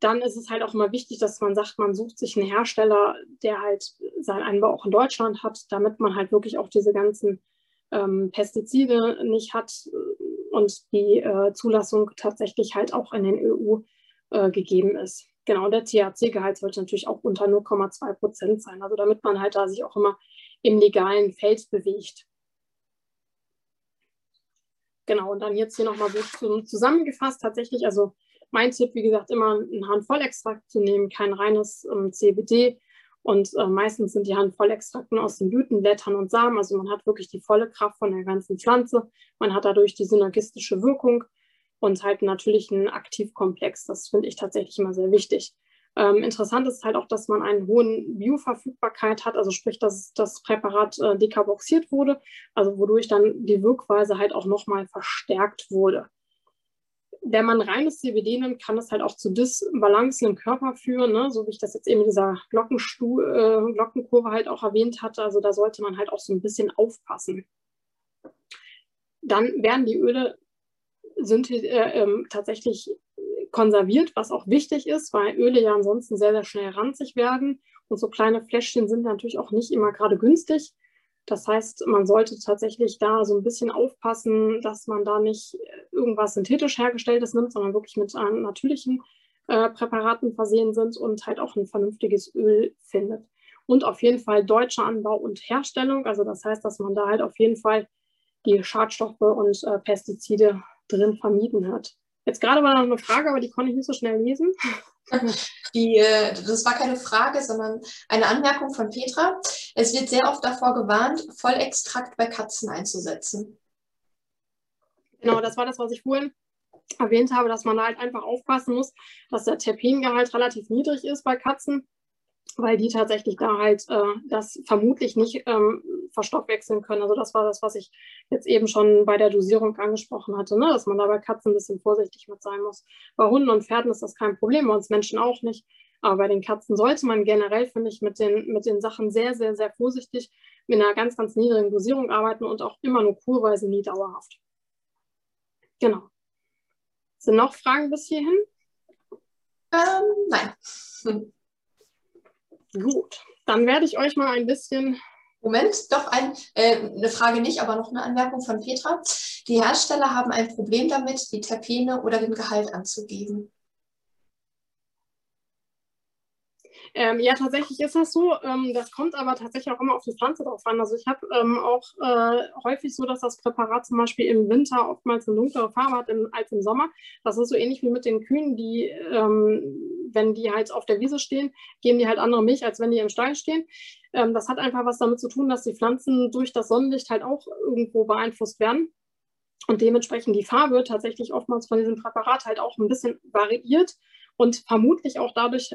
dann ist es halt auch immer wichtig, dass man sagt, man sucht sich einen Hersteller, der halt seinen Anbau auch in Deutschland hat, damit man halt wirklich auch diese ganzen ähm, Pestizide nicht hat äh, und die äh, Zulassung tatsächlich halt auch in den EU äh, gegeben ist. Genau, der THC-Gehalt sollte natürlich auch unter 0,2 Prozent sein, also damit man halt da sich auch immer im legalen Feld bewegt. Genau, und dann jetzt hier nochmal so zusammengefasst, tatsächlich, also mein Tipp, wie gesagt, immer einen Handvollextrakt zu nehmen, kein reines ähm, CBD. Und äh, meistens sind die Handvollextrakten aus den Blüten, Blättern und Samen. Also man hat wirklich die volle Kraft von der ganzen Pflanze. Man hat dadurch die synergistische Wirkung und halt natürlich einen Aktivkomplex. Das finde ich tatsächlich immer sehr wichtig. Ähm, interessant ist halt auch, dass man einen hohen Bioverfügbarkeit hat, also sprich, dass das Präparat äh, dekarboxiert wurde, also wodurch dann die Wirkweise halt auch nochmal verstärkt wurde. Wenn man reines CBD nimmt, kann es halt auch zu Disbalancen im Körper führen, ne? so wie ich das jetzt eben in dieser Glockenstu äh, Glockenkurve halt auch erwähnt hatte. Also da sollte man halt auch so ein bisschen aufpassen. Dann werden die Öle äh, ähm, tatsächlich konserviert, was auch wichtig ist, weil Öle ja ansonsten sehr, sehr schnell ranzig werden. Und so kleine Fläschchen sind natürlich auch nicht immer gerade günstig. Das heißt, man sollte tatsächlich da so ein bisschen aufpassen, dass man da nicht irgendwas synthetisch hergestelltes nimmt, sondern wirklich mit natürlichen äh, Präparaten versehen sind und halt auch ein vernünftiges Öl findet. Und auf jeden Fall deutscher Anbau und Herstellung. Also das heißt, dass man da halt auf jeden Fall die Schadstoffe und äh, Pestizide drin vermieden hat. Jetzt gerade war noch eine Frage, aber die konnte ich nicht so schnell lesen. Die, äh, das war keine Frage, sondern eine Anmerkung von Petra. Es wird sehr oft davor gewarnt, Vollextrakt bei Katzen einzusetzen. Genau, das war das, was ich vorhin erwähnt habe, dass man halt einfach aufpassen muss, dass der Terpengehalt relativ niedrig ist bei Katzen weil die tatsächlich da halt äh, das vermutlich nicht ähm, verstoffwechseln können. Also das war das, was ich jetzt eben schon bei der Dosierung angesprochen hatte, ne? dass man da bei Katzen ein bisschen vorsichtig mit sein muss. Bei Hunden und Pferden ist das kein Problem, bei uns Menschen auch nicht. Aber bei den Katzen sollte man generell, finde ich, mit den, mit den Sachen sehr, sehr, sehr vorsichtig mit einer ganz, ganz niedrigen Dosierung arbeiten und auch immer nur kurweise, nie dauerhaft. Genau. Sind noch Fragen bis hierhin? Ähm, nein. Gut, dann werde ich euch mal ein bisschen. Moment, doch ein, äh, eine Frage nicht, aber noch eine Anmerkung von Petra. Die Hersteller haben ein Problem damit, die Terpene oder den Gehalt anzugeben. Ähm, ja, tatsächlich ist das so. Ähm, das kommt aber tatsächlich auch immer auf die Pflanze drauf an. Also ich habe ähm, auch äh, häufig so, dass das Präparat zum Beispiel im Winter oftmals eine dunklere Farbe hat im, als im Sommer. Das ist so ähnlich wie mit den Kühen, die, ähm, wenn die halt auf der Wiese stehen, geben die halt andere Milch, als wenn die im Stall stehen. Ähm, das hat einfach was damit zu tun, dass die Pflanzen durch das Sonnenlicht halt auch irgendwo beeinflusst werden. Und dementsprechend die Farbe tatsächlich oftmals von diesem Präparat halt auch ein bisschen variiert und vermutlich auch dadurch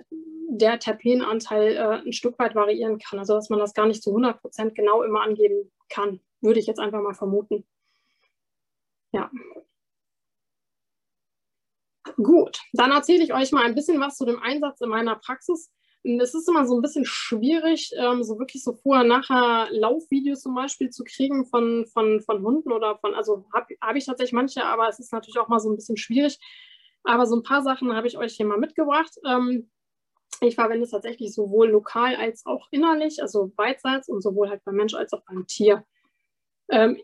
der Terpenanteil äh, ein Stück weit variieren kann. Also dass man das gar nicht zu 100 Prozent genau immer angeben kann, würde ich jetzt einfach mal vermuten. Ja. Gut, dann erzähle ich euch mal ein bisschen was zu dem Einsatz in meiner Praxis. Es ist immer so ein bisschen schwierig, ähm, so wirklich so vorher-nachher Laufvideos zum Beispiel zu kriegen von, von, von Hunden oder von, also habe hab ich tatsächlich manche, aber es ist natürlich auch mal so ein bisschen schwierig, aber so ein paar Sachen habe ich euch hier mal mitgebracht. Ähm, ich verwende es tatsächlich sowohl lokal als auch innerlich, also beidseits und sowohl halt beim Mensch als auch beim Tier. Ähm,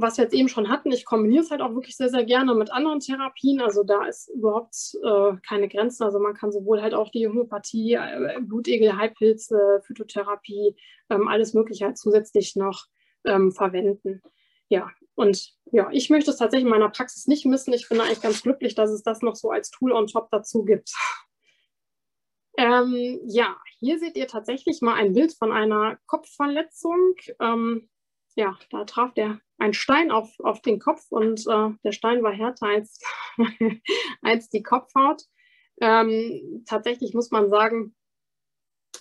was wir jetzt eben schon hatten, ich kombiniere es halt auch wirklich sehr, sehr gerne mit anderen Therapien. Also da ist überhaupt äh, keine Grenzen. Also man kann sowohl halt auch die Homöopathie, äh, Blutegel, Heilpilze, Phytotherapie, ähm, alles Mögliche halt zusätzlich noch ähm, verwenden. Ja, und ja, ich möchte es tatsächlich in meiner Praxis nicht missen. Ich bin eigentlich ganz glücklich, dass es das noch so als Tool on top dazu gibt. Ähm, ja, hier seht ihr tatsächlich mal ein Bild von einer Kopfverletzung. Ähm, ja, da traf der ein Stein auf, auf den Kopf und äh, der Stein war härter als, als die Kopfhaut. Ähm, tatsächlich muss man sagen,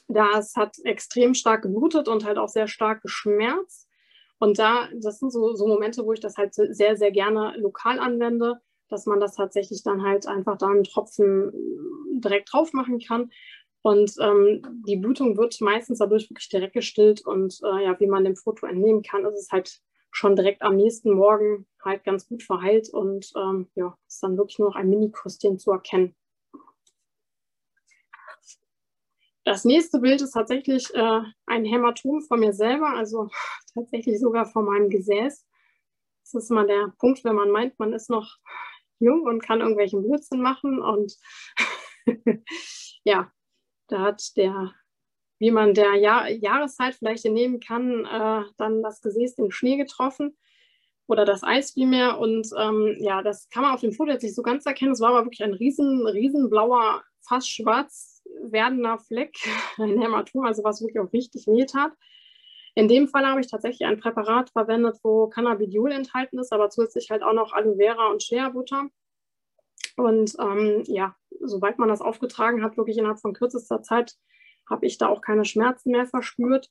das hat extrem stark geblutet und halt auch sehr stark geschmerzt. Und da, das sind so, so Momente, wo ich das halt sehr, sehr gerne lokal anwende, dass man das tatsächlich dann halt einfach da einen Tropfen direkt drauf machen kann. Und ähm, die Blutung wird meistens dadurch wirklich direkt gestillt und äh, ja, wie man dem Foto entnehmen kann, ist es halt schon direkt am nächsten Morgen halt ganz gut verheilt und ähm, ja, ist dann wirklich nur noch ein Mini-Krüstchen zu erkennen. Das nächste Bild ist tatsächlich äh, ein Hämatom von mir selber, also tatsächlich sogar von meinem Gesäß. Das ist mal der Punkt, wenn man meint, man ist noch jung und kann irgendwelchen Blödsinn machen. Und ja, da hat der, wie man der Jahr Jahreszeit vielleicht entnehmen kann, äh, dann das Gesäß den Schnee getroffen oder das Eis vielmehr. Und ähm, ja, das kann man auf dem Foto jetzt nicht so ganz erkennen. Es war aber wirklich ein riesen, riesen blauer, fast schwarz werdender Fleck, ein Hämatom, also was wirklich auch richtig weh tat. In dem Fall habe ich tatsächlich ein Präparat verwendet, wo Cannabidiol enthalten ist, aber zusätzlich halt auch noch Aloe Vera und Shea Butter. Und ähm, ja, sobald man das aufgetragen hat, wirklich innerhalb von kürzester Zeit, habe ich da auch keine Schmerzen mehr verspürt.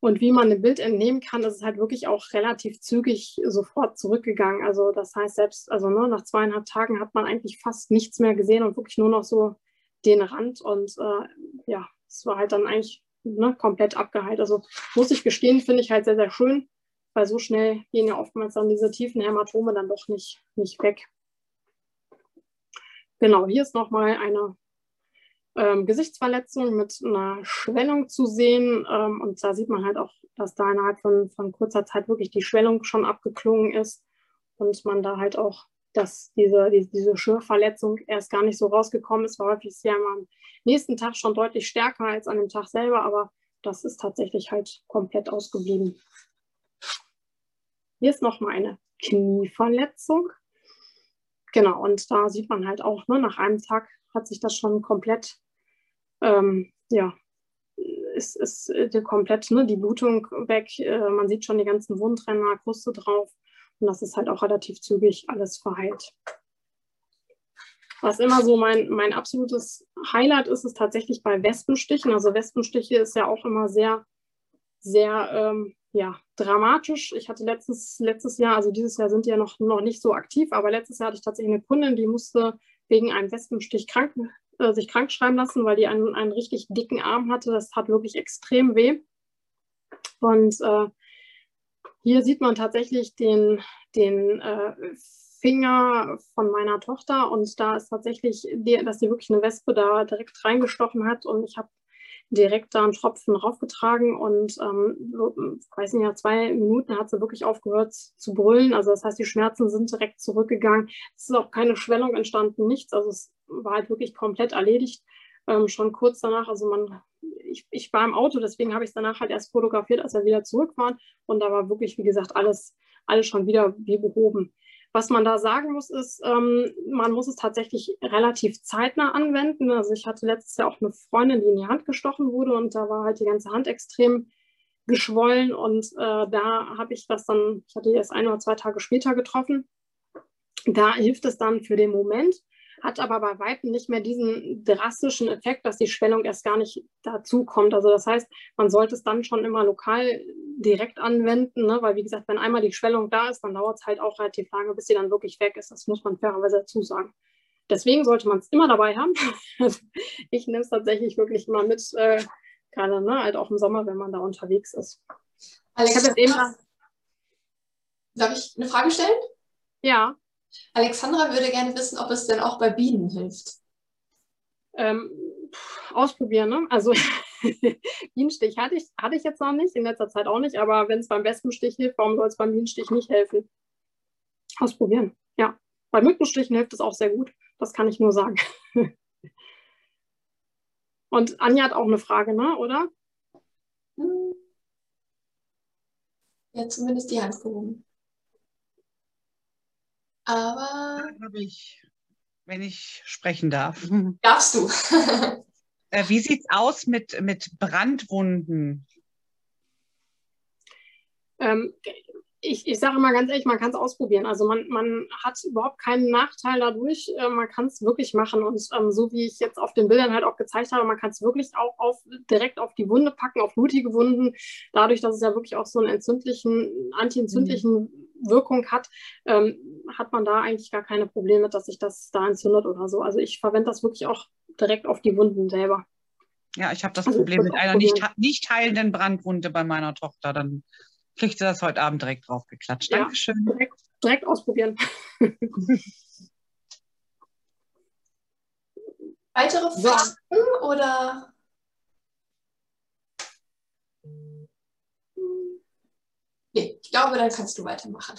Und wie man dem Bild entnehmen kann, ist es halt wirklich auch relativ zügig sofort zurückgegangen. Also das heißt, selbst also ne, nach zweieinhalb Tagen hat man eigentlich fast nichts mehr gesehen und wirklich nur noch so den Rand. Und äh, ja, es war halt dann eigentlich ne, komplett abgeheilt. Also muss ich gestehen, finde ich halt sehr, sehr schön, weil so schnell gehen ja oftmals dann diese tiefen Hämatome dann doch nicht, nicht weg. Genau, hier ist nochmal eine ähm, Gesichtsverletzung mit einer Schwellung zu sehen. Ähm, und da sieht man halt auch, dass da innerhalb von, von kurzer Zeit wirklich die Schwellung schon abgeklungen ist und man da halt auch, dass diese, die, diese Schürfverletzung erst gar nicht so rausgekommen ist, war häufig sehr am nächsten Tag schon deutlich stärker als an dem Tag selber, aber das ist tatsächlich halt komplett ausgeblieben. Hier ist nochmal eine Knieverletzung. Genau, und da sieht man halt auch, ne, nach einem Tag hat sich das schon komplett ähm, ja, ist, ist äh, komplett ne, die Blutung weg. Äh, man sieht schon die ganzen Wundränder, Kruste drauf. Und das ist halt auch relativ zügig alles verheilt. Was immer so mein, mein absolutes Highlight ist, ist tatsächlich bei Wespenstichen. Also Wespenstiche ist ja auch immer sehr, sehr ähm, ja, dramatisch. Ich hatte letztes, letztes Jahr, also dieses Jahr sind die ja noch, noch nicht so aktiv, aber letztes Jahr hatte ich tatsächlich eine Kundin, die musste wegen einem Wespenstich krank äh, sich krank schreiben lassen, weil die einen, einen richtig dicken Arm hatte. Das hat wirklich extrem weh. Und äh, hier sieht man tatsächlich den, den äh, Finger von meiner Tochter und da ist tatsächlich, dass sie wirklich eine Wespe da direkt reingestochen hat und ich habe direkt da einen Tropfen draufgetragen und ähm, weiß nicht, nach zwei Minuten hat sie wirklich aufgehört zu brüllen. Also das heißt, die Schmerzen sind direkt zurückgegangen. Es ist auch keine Schwellung entstanden, nichts. Also es war halt wirklich komplett erledigt. Ähm, schon kurz danach, also man, ich, ich war im Auto, deswegen habe ich es danach halt erst fotografiert, als wir wieder zurück waren. Und da war wirklich, wie gesagt, alles, alles schon wieder wie behoben. Was man da sagen muss, ist, ähm, man muss es tatsächlich relativ zeitnah anwenden. Also ich hatte letztes Jahr auch eine Freundin, die in die Hand gestochen wurde und da war halt die ganze Hand extrem geschwollen und äh, da habe ich das dann, ich hatte erst ein oder zwei Tage später getroffen. Da hilft es dann für den Moment hat aber bei Weitem nicht mehr diesen drastischen Effekt, dass die Schwellung erst gar nicht dazu kommt. Also das heißt, man sollte es dann schon immer lokal direkt anwenden, ne? weil wie gesagt, wenn einmal die Schwellung da ist, dann dauert es halt auch relativ lange, bis sie dann wirklich weg ist. Das muss man fairerweise dazu sagen. Deswegen sollte man es immer dabei haben. ich nehme es tatsächlich wirklich immer mit, äh, gerade ne, halt auch im Sommer, wenn man da unterwegs ist. Alex, ich eben Darf ich eine Frage stellen? Ja. Alexandra würde gerne wissen, ob es denn auch bei Bienen hilft. Ähm, ausprobieren, ne? Also Bienenstich hatte ich, hatte ich jetzt noch nicht, in letzter Zeit auch nicht, aber wenn es beim Wespenstich hilft, warum soll es beim Bienenstich nicht helfen? Ausprobieren, ja. Bei Mückenstichen hilft es auch sehr gut, das kann ich nur sagen. Und Anja hat auch eine Frage, ne? oder? Ja, zumindest die Hand gehoben. Aber. Habe ich, wenn ich sprechen darf. Darfst du. Äh, wie sieht es aus mit, mit Brandwunden? Ähm, ich, ich sage mal ganz ehrlich, man kann es ausprobieren. Also man, man hat überhaupt keinen Nachteil dadurch. Äh, man kann es wirklich machen. Und ähm, so wie ich jetzt auf den Bildern halt auch gezeigt habe, man kann es wirklich auch auf, direkt auf die Wunde packen, auf blutige Wunden. Dadurch, dass es ja wirklich auch so einen entzündlichen, antientzündlichen mhm. Wirkung hat, ähm, hat man da eigentlich gar keine Probleme, dass sich das da entzündet oder so. Also ich verwende das wirklich auch direkt auf die Wunden selber. Ja, ich habe das also Problem mit einer nicht, nicht heilenden Brandwunde bei meiner Tochter. Dann kriegt sie das heute Abend direkt draufgeklatscht. Ja, Dankeschön. Direkt, direkt ausprobieren. Weitere Fragen so. oder? Nee, ich glaube, dann kannst du weitermachen.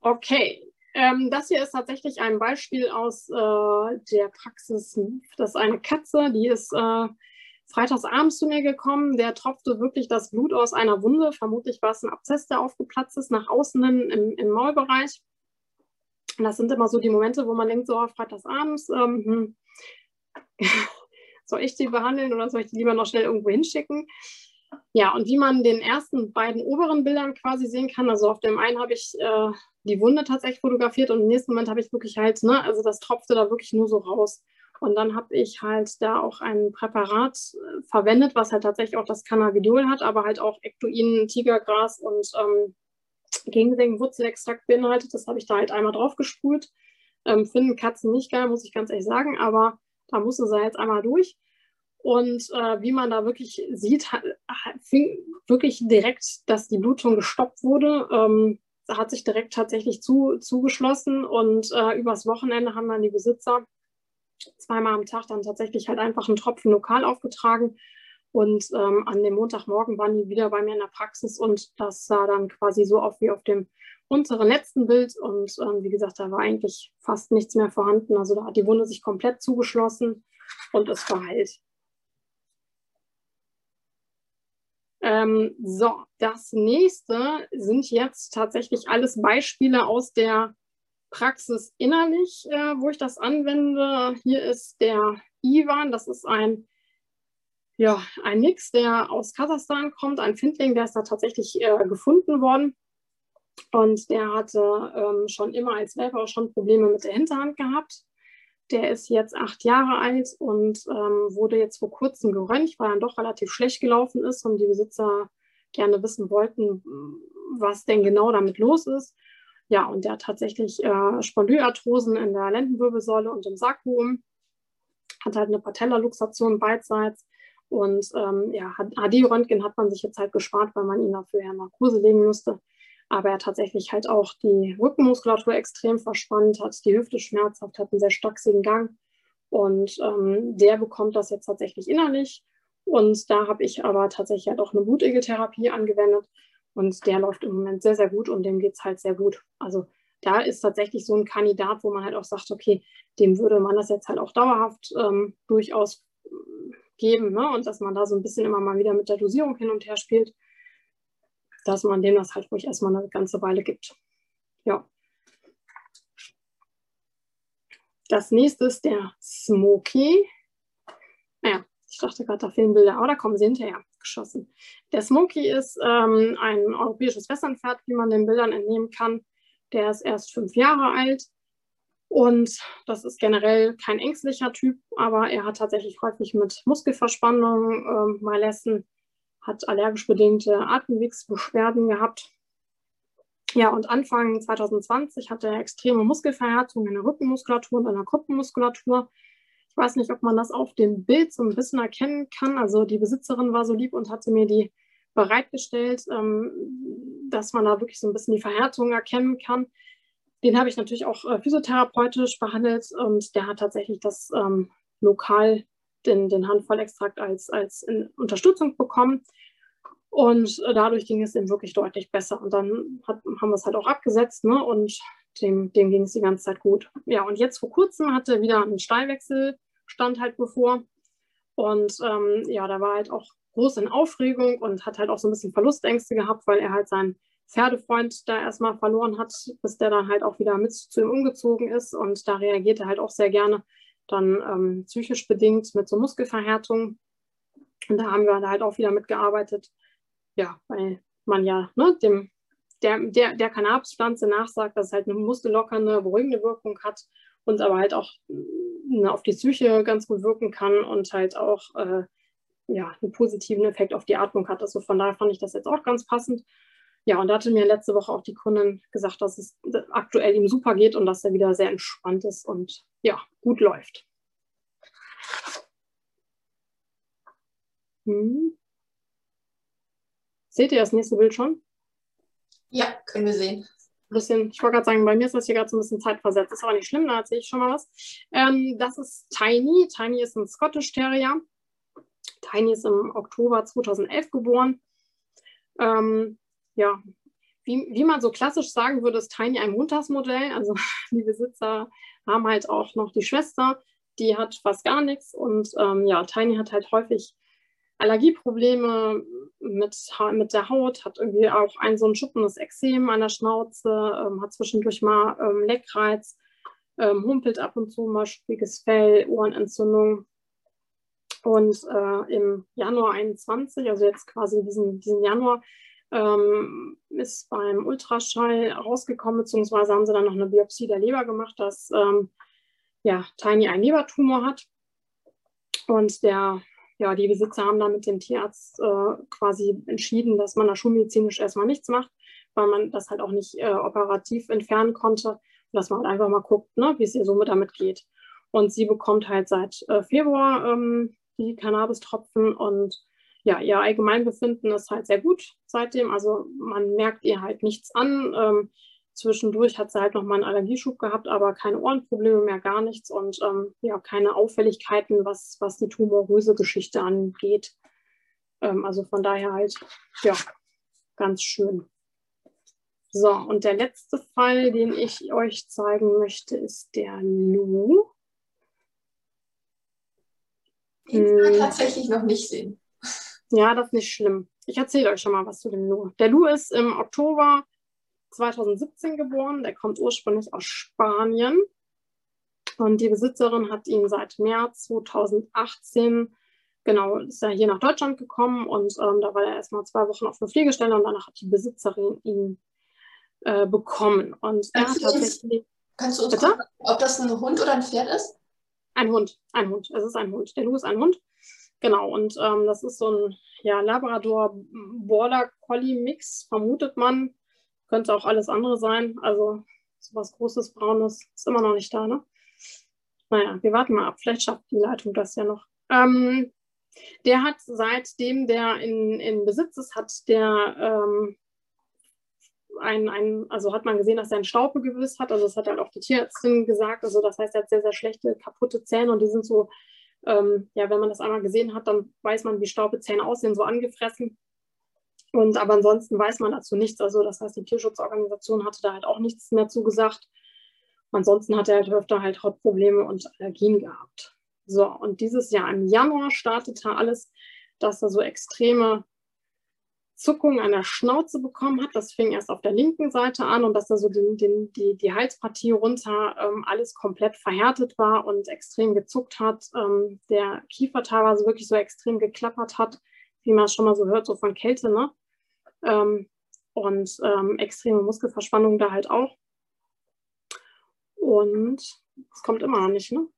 Okay. Ähm, das hier ist tatsächlich ein Beispiel aus äh, der Praxis. Das ist eine Katze, die ist äh, freitags abends zu mir gekommen. Der tropfte wirklich das Blut aus einer Wunde. Vermutlich war es ein Abszess, der aufgeplatzt ist, nach außen im, im Maulbereich. Und das sind immer so die Momente, wo man denkt, so, oh, freitags abends, ähm, hm, soll ich die behandeln oder soll ich die lieber noch schnell irgendwo hinschicken? Ja, und wie man den ersten beiden oberen Bildern quasi sehen kann, also auf dem einen habe ich äh, die Wunde tatsächlich fotografiert und im nächsten Moment habe ich wirklich halt, ne, also das tropfte da wirklich nur so raus. Und dann habe ich halt da auch ein Präparat äh, verwendet, was halt tatsächlich auch das Cannabidiol hat, aber halt auch Ektoin, Tigergras und ähm, gegen Wurzelextrakt beinhaltet. Das habe ich da halt einmal drauf gesprüht. Ähm, finden Katzen nicht geil, muss ich ganz ehrlich sagen, aber da musste sie jetzt einmal durch. Und äh, wie man da wirklich sieht, fing wirklich direkt, dass die Blutung gestoppt wurde. Ähm, hat sich direkt tatsächlich zu, zugeschlossen und äh, übers Wochenende haben dann die Besitzer zweimal am Tag dann tatsächlich halt einfach einen Tropfen lokal aufgetragen und ähm, an dem Montagmorgen waren die wieder bei mir in der Praxis und das sah dann quasi so auf wie auf dem unteren letzten Bild. Und ähm, wie gesagt, da war eigentlich fast nichts mehr vorhanden. Also da hat die Wunde sich komplett zugeschlossen und ist verheilt. Ähm, so, das nächste sind jetzt tatsächlich alles Beispiele aus der Praxis innerlich, äh, wo ich das anwende. Hier ist der Ivan, das ist ein ja, ein Nix, der aus Kasachstan kommt, ein Findling, der ist da tatsächlich äh, gefunden worden. Und der hatte ähm, schon immer als Welpe auch schon Probleme mit der Hinterhand gehabt. Der ist jetzt acht Jahre alt und ähm, wurde jetzt vor kurzem geröntgt, weil er doch relativ schlecht gelaufen ist und die Besitzer gerne wissen wollten, was denn genau damit los ist. Ja, und der hat tatsächlich äh, Spondylarthrosen in der Lendenwirbelsäule und im Sacrum, hat halt eine Patellaluxation beidseits und ähm, ja, HD-Röntgen hat man sich jetzt halt gespart, weil man ihn dafür ja Narkose legen müsste. Aber er tatsächlich halt auch die Rückenmuskulatur extrem verspannt, hat die Hüfte schmerzhaft, hat einen sehr stachsigen Gang. Und ähm, der bekommt das jetzt tatsächlich innerlich. Und da habe ich aber tatsächlich halt auch eine Blutegeltherapie angewendet. Und der läuft im Moment sehr, sehr gut und dem geht es halt sehr gut. Also da ist tatsächlich so ein Kandidat, wo man halt auch sagt, okay, dem würde man das jetzt halt auch dauerhaft ähm, durchaus geben ne? und dass man da so ein bisschen immer mal wieder mit der Dosierung hin und her spielt, dass man dem das halt ruhig erstmal eine ganze Weile gibt. Ja. Das nächste ist der Smoky. Naja, ich dachte gerade, da fehlen Bilder, aber da kommen sie hinterher geschossen. Der Smoky ist ähm, ein europäisches Westernpferd, wie man den Bildern entnehmen kann. Der ist erst fünf Jahre alt und das ist generell kein ängstlicher Typ, aber er hat tatsächlich häufig mit Muskelverspannung, äh, Malessen, hat allergisch bedingte Atemwegsbeschwerden gehabt. Ja, und Anfang 2020 hatte er extreme Muskelverhärtung in der Rückenmuskulatur und in der Kuppenmuskulatur. Ich weiß nicht, ob man das auf dem Bild so ein bisschen erkennen kann. Also die Besitzerin war so lieb und hatte mir die bereitgestellt, ähm, dass man da wirklich so ein bisschen die Verhärtung erkennen kann. Den habe ich natürlich auch äh, physiotherapeutisch behandelt und der hat tatsächlich das ähm, lokal den, den Handvollextrakt als, als Unterstützung bekommen. Und dadurch ging es ihm wirklich deutlich besser. Und dann hat, haben wir es halt auch abgesetzt ne? und dem, dem ging es die ganze Zeit gut. Ja, und jetzt vor kurzem hatte er wieder einen Stallwechsel, stand halt bevor. Und ähm, ja, da war halt auch groß in Aufregung und hat halt auch so ein bisschen Verlustängste gehabt, weil er halt sein Pferdefreund da erstmal verloren hat, bis der dann halt auch wieder mit zu ihm umgezogen ist. Und da reagiert er halt auch sehr gerne dann ähm, psychisch bedingt mit so Muskelverhärtung. Und da haben wir halt auch wieder mitgearbeitet. Ja, weil man ja ne, dem, der, der, der Cannabispflanze nachsagt, dass es halt eine muskellockernde, beruhigende Wirkung hat und aber halt auch ne, auf die Psyche ganz gut wirken kann und halt auch äh, ja, einen positiven Effekt auf die Atmung hat. Also von daher fand ich das jetzt auch ganz passend. Ja, und da hatte mir letzte Woche auch die Kundin gesagt, dass es aktuell ihm super geht und dass er wieder sehr entspannt ist und ja, gut läuft. Hm. Seht ihr das nächste Bild schon? Ja, können wir sehen. Bisschen, ich wollte gerade sagen, bei mir ist das hier gerade so ein bisschen zeitversetzt. Ist aber nicht schlimm, da erzähle ich schon mal was. Ähm, das ist Tiny. Tiny ist ein Scottish Terrier. Tiny ist im Oktober 2011 geboren. Ähm, ja, wie, wie man so klassisch sagen würde, ist Tiny ein Montagsmodell. Also die Besitzer haben halt auch noch die Schwester, die hat fast gar nichts. Und ähm, ja, Tiny hat halt häufig Allergieprobleme mit, mit der Haut, hat irgendwie auch ein so ein schuppendes Exem an der Schnauze, ähm, hat zwischendurch mal ähm, Leckreiz, ähm, humpelt ab und zu mal schuppiges Fell, Ohrenentzündung. Und äh, im Januar 21, also jetzt quasi diesen, diesen Januar, ähm, ist beim Ultraschall rausgekommen, beziehungsweise haben sie dann noch eine Biopsie der Leber gemacht, dass ähm, ja, Tiny einen Lebertumor hat. Und der, ja, die Besitzer haben dann mit dem Tierarzt äh, quasi entschieden, dass man da schulmedizinisch erstmal nichts macht, weil man das halt auch nicht äh, operativ entfernen konnte. Und dass man halt einfach mal guckt, ne, wie es ihr somit damit geht. Und sie bekommt halt seit äh, Februar ähm, die Cannabis-Tropfen und ja, ihr Allgemeinbefinden ist halt sehr gut seitdem. Also man merkt ihr halt nichts an. Ähm, zwischendurch hat sie halt nochmal einen Allergieschub gehabt, aber keine Ohrenprobleme mehr, gar nichts und ähm, ja, keine Auffälligkeiten, was, was die tumoröse Geschichte angeht. Ähm, also von daher halt, ja, ganz schön. So, und der letzte Fall, den ich euch zeigen möchte, ist der Lou. Den kann ich hm. tatsächlich noch nicht sehen. Ja, das ist nicht schlimm. Ich erzähle euch schon mal was zu dem Lou. Der Lou ist im Oktober 2017 geboren. Der kommt ursprünglich aus Spanien. Und die Besitzerin hat ihn seit März 2018, genau, ist er hier nach Deutschland gekommen und ähm, da war er erstmal zwei Wochen auf einer Pflegestelle und danach hat die Besitzerin ihn äh, bekommen. Und er hat tatsächlich. Kannst du uns bitte? Gucken, ob das ein Hund oder ein Pferd ist? Ein Hund, ein Hund. Es ist ein Hund. Der Lou ist ein Hund. Genau, und ähm, das ist so ein ja, Labrador Border Collie Mix, vermutet man. Könnte auch alles andere sein. Also so was Großes, Braunes ist immer noch nicht da, ne? Naja, wir warten mal ab. Vielleicht schafft die Leitung das ja noch. Ähm, der hat seitdem der in, in Besitz ist, hat der ähm, ein, ein, also hat man gesehen, dass er ein Staubegewiss hat. Also das hat halt auch die Tierärztin gesagt. Also das heißt, er hat sehr, sehr schlechte, kaputte Zähne und die sind so, ähm, ja, wenn man das einmal gesehen hat, dann weiß man, wie Staubezähne aussehen, so angefressen. Und aber ansonsten weiß man dazu nichts. Also das heißt, die Tierschutzorganisation hatte da halt auch nichts mehr zugesagt. Ansonsten hat er halt öfter halt Hautprobleme und Allergien gehabt. So, und dieses Jahr im Januar startete alles, dass er so extreme Zuckungen an der Schnauze bekommen hat. Das fing erst auf der linken Seite an und dass da so den, den, die, die Halspartie runter ähm, alles komplett verhärtet war und extrem gezuckt hat. Ähm, der Kiefer teilweise wirklich so extrem geklappert hat, wie man es schon mal so hört, so von Kälte. Ne? Ähm, und ähm, extreme Muskelverspannung da halt auch. Und es kommt immer noch nicht, ne?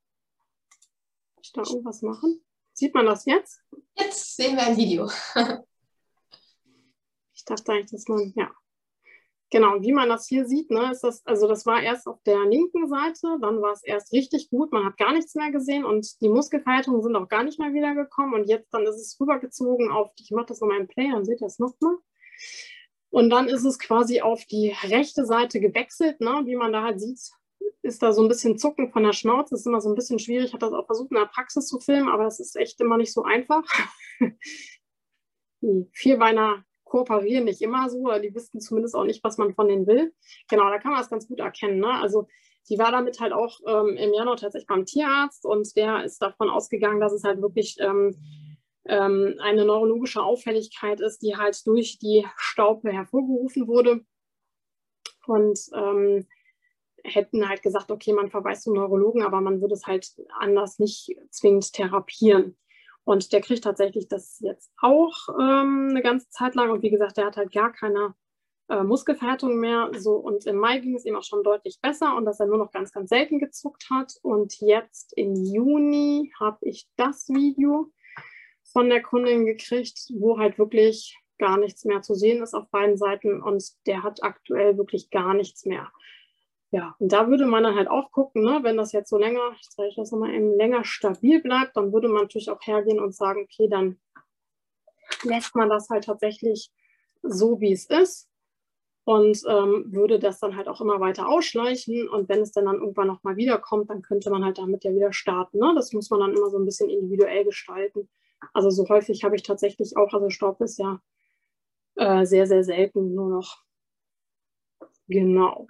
ich da irgendwas machen? Sieht man das jetzt? Jetzt sehen wir ein Video. Ich dachte eigentlich, dass man, ja. Genau, wie man das hier sieht, ne, ist das, also das war erst auf der linken Seite, dann war es erst richtig gut, man hat gar nichts mehr gesehen und die Muskelverhärtungen sind auch gar nicht mehr wiedergekommen und jetzt dann ist es rübergezogen auf, ich mache das nochmal im Player und seht das nochmal. Und dann ist es quasi auf die rechte Seite gewechselt, ne, wie man da halt sieht, ist da so ein bisschen Zucken von der Schnauze, ist immer so ein bisschen schwierig, ich habe das auch versucht in der Praxis zu filmen, aber es ist echt immer nicht so einfach. die Vierbeiner kooperieren nicht immer so, oder die wissen zumindest auch nicht, was man von denen will. Genau, da kann man das ganz gut erkennen. Ne? Also die war damit halt auch ähm, im Januar tatsächlich beim Tierarzt und der ist davon ausgegangen, dass es halt wirklich ähm, ähm, eine neurologische Auffälligkeit ist, die halt durch die Staupe hervorgerufen wurde. Und ähm, hätten halt gesagt, okay, man verweist zum Neurologen, aber man würde es halt anders nicht zwingend therapieren. Und der kriegt tatsächlich das jetzt auch ähm, eine ganze Zeit lang. Und wie gesagt, der hat halt gar keine äh, Muskelverhärtung mehr. So, und im Mai ging es ihm auch schon deutlich besser und dass er nur noch ganz, ganz selten gezuckt hat. Und jetzt im Juni habe ich das Video von der Kundin gekriegt, wo halt wirklich gar nichts mehr zu sehen ist auf beiden Seiten. Und der hat aktuell wirklich gar nichts mehr. Ja, und da würde man dann halt auch gucken, ne, wenn das jetzt so länger, ich zeige das nochmal eben, länger stabil bleibt, dann würde man natürlich auch hergehen und sagen, okay, dann lässt man das halt tatsächlich so, wie es ist und ähm, würde das dann halt auch immer weiter ausschleichen. Und wenn es dann, dann irgendwann nochmal wiederkommt, dann könnte man halt damit ja wieder starten. Ne? Das muss man dann immer so ein bisschen individuell gestalten. Also so häufig habe ich tatsächlich auch, also Staub ist ja äh, sehr, sehr selten nur noch. Genau.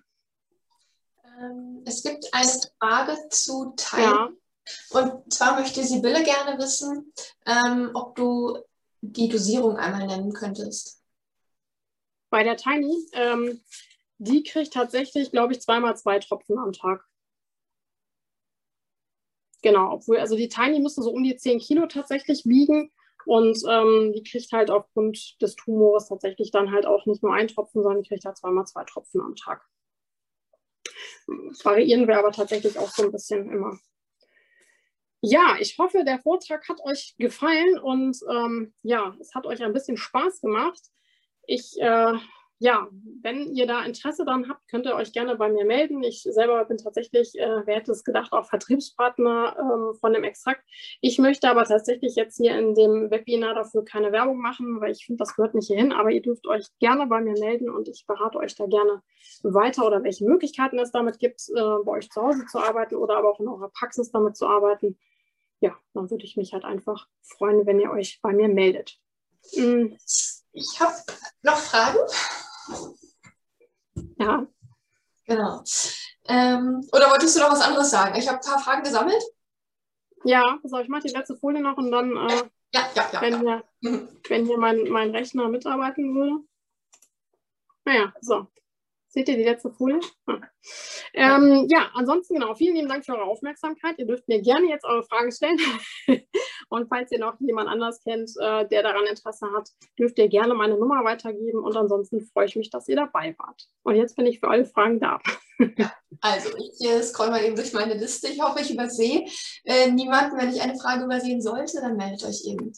Ähm, es gibt eine Frage zu Teilen. Ja. Und zwar möchte Sibylle gerne wissen, ähm, ob du die Dosierung einmal nennen könntest. Bei der Tiny, ähm, die kriegt tatsächlich, glaube ich, zweimal zwei Tropfen am Tag. genau, obwohl, also die Tiny müsste so um die 10 Kilo tatsächlich wiegen. Und ähm, die kriegt halt aufgrund des Tumors tatsächlich dann halt auch nicht nur einen Tropfen, sondern die kriegt halt zweimal zwei Tropfen am Tag. Variieren wir aber tatsächlich auch so ein bisschen immer. Ja, ich hoffe, der Vortrag hat euch gefallen und ähm, ja, es hat euch ein bisschen Spaß gemacht. Ich äh, ja, wenn ihr da Interesse daran habt, könnt ihr euch gerne bei mir melden. Ich selber bin tatsächlich, äh, wer hätte es gedacht, auch Vertriebspartner ähm, von dem Extrakt. Ich möchte aber tatsächlich jetzt hier in dem Webinar dafür keine Werbung machen, weil ich finde, das gehört nicht hierhin. Aber ihr dürft euch gerne bei mir melden und ich berate euch da gerne weiter oder welche Möglichkeiten es damit gibt, äh, bei euch zu Hause zu arbeiten oder aber auch in eurer Praxis damit zu arbeiten. Ja, dann würde ich mich halt einfach freuen, wenn ihr euch bei mir meldet. Mhm. Ich habe noch Fragen. Ja. Genau. Ähm, oder wolltest du noch was anderes sagen? Ich habe ein paar Fragen gesammelt. Ja, pass auf, ich mache die letzte Folie noch und dann, äh, ja, ja, ja, wenn, Hier, mhm. wenn hier mein, mein Rechner mitarbeiten würde. Naja, so. Seht ihr die letzte Folie? Ähm, ja, ansonsten genau, vielen lieben Dank für eure Aufmerksamkeit. Ihr dürft mir gerne jetzt eure Fragen stellen. und falls ihr noch jemand anders kennt, äh, der daran Interesse hat, dürft ihr gerne meine Nummer weitergeben. Und ansonsten freue ich mich, dass ihr dabei wart. Und jetzt bin ich für alle Fragen da. also ich äh, scroll mal eben durch meine Liste. Ich hoffe, ich übersehe äh, niemanden. Wenn ich eine Frage übersehen sollte, dann meldet euch eben.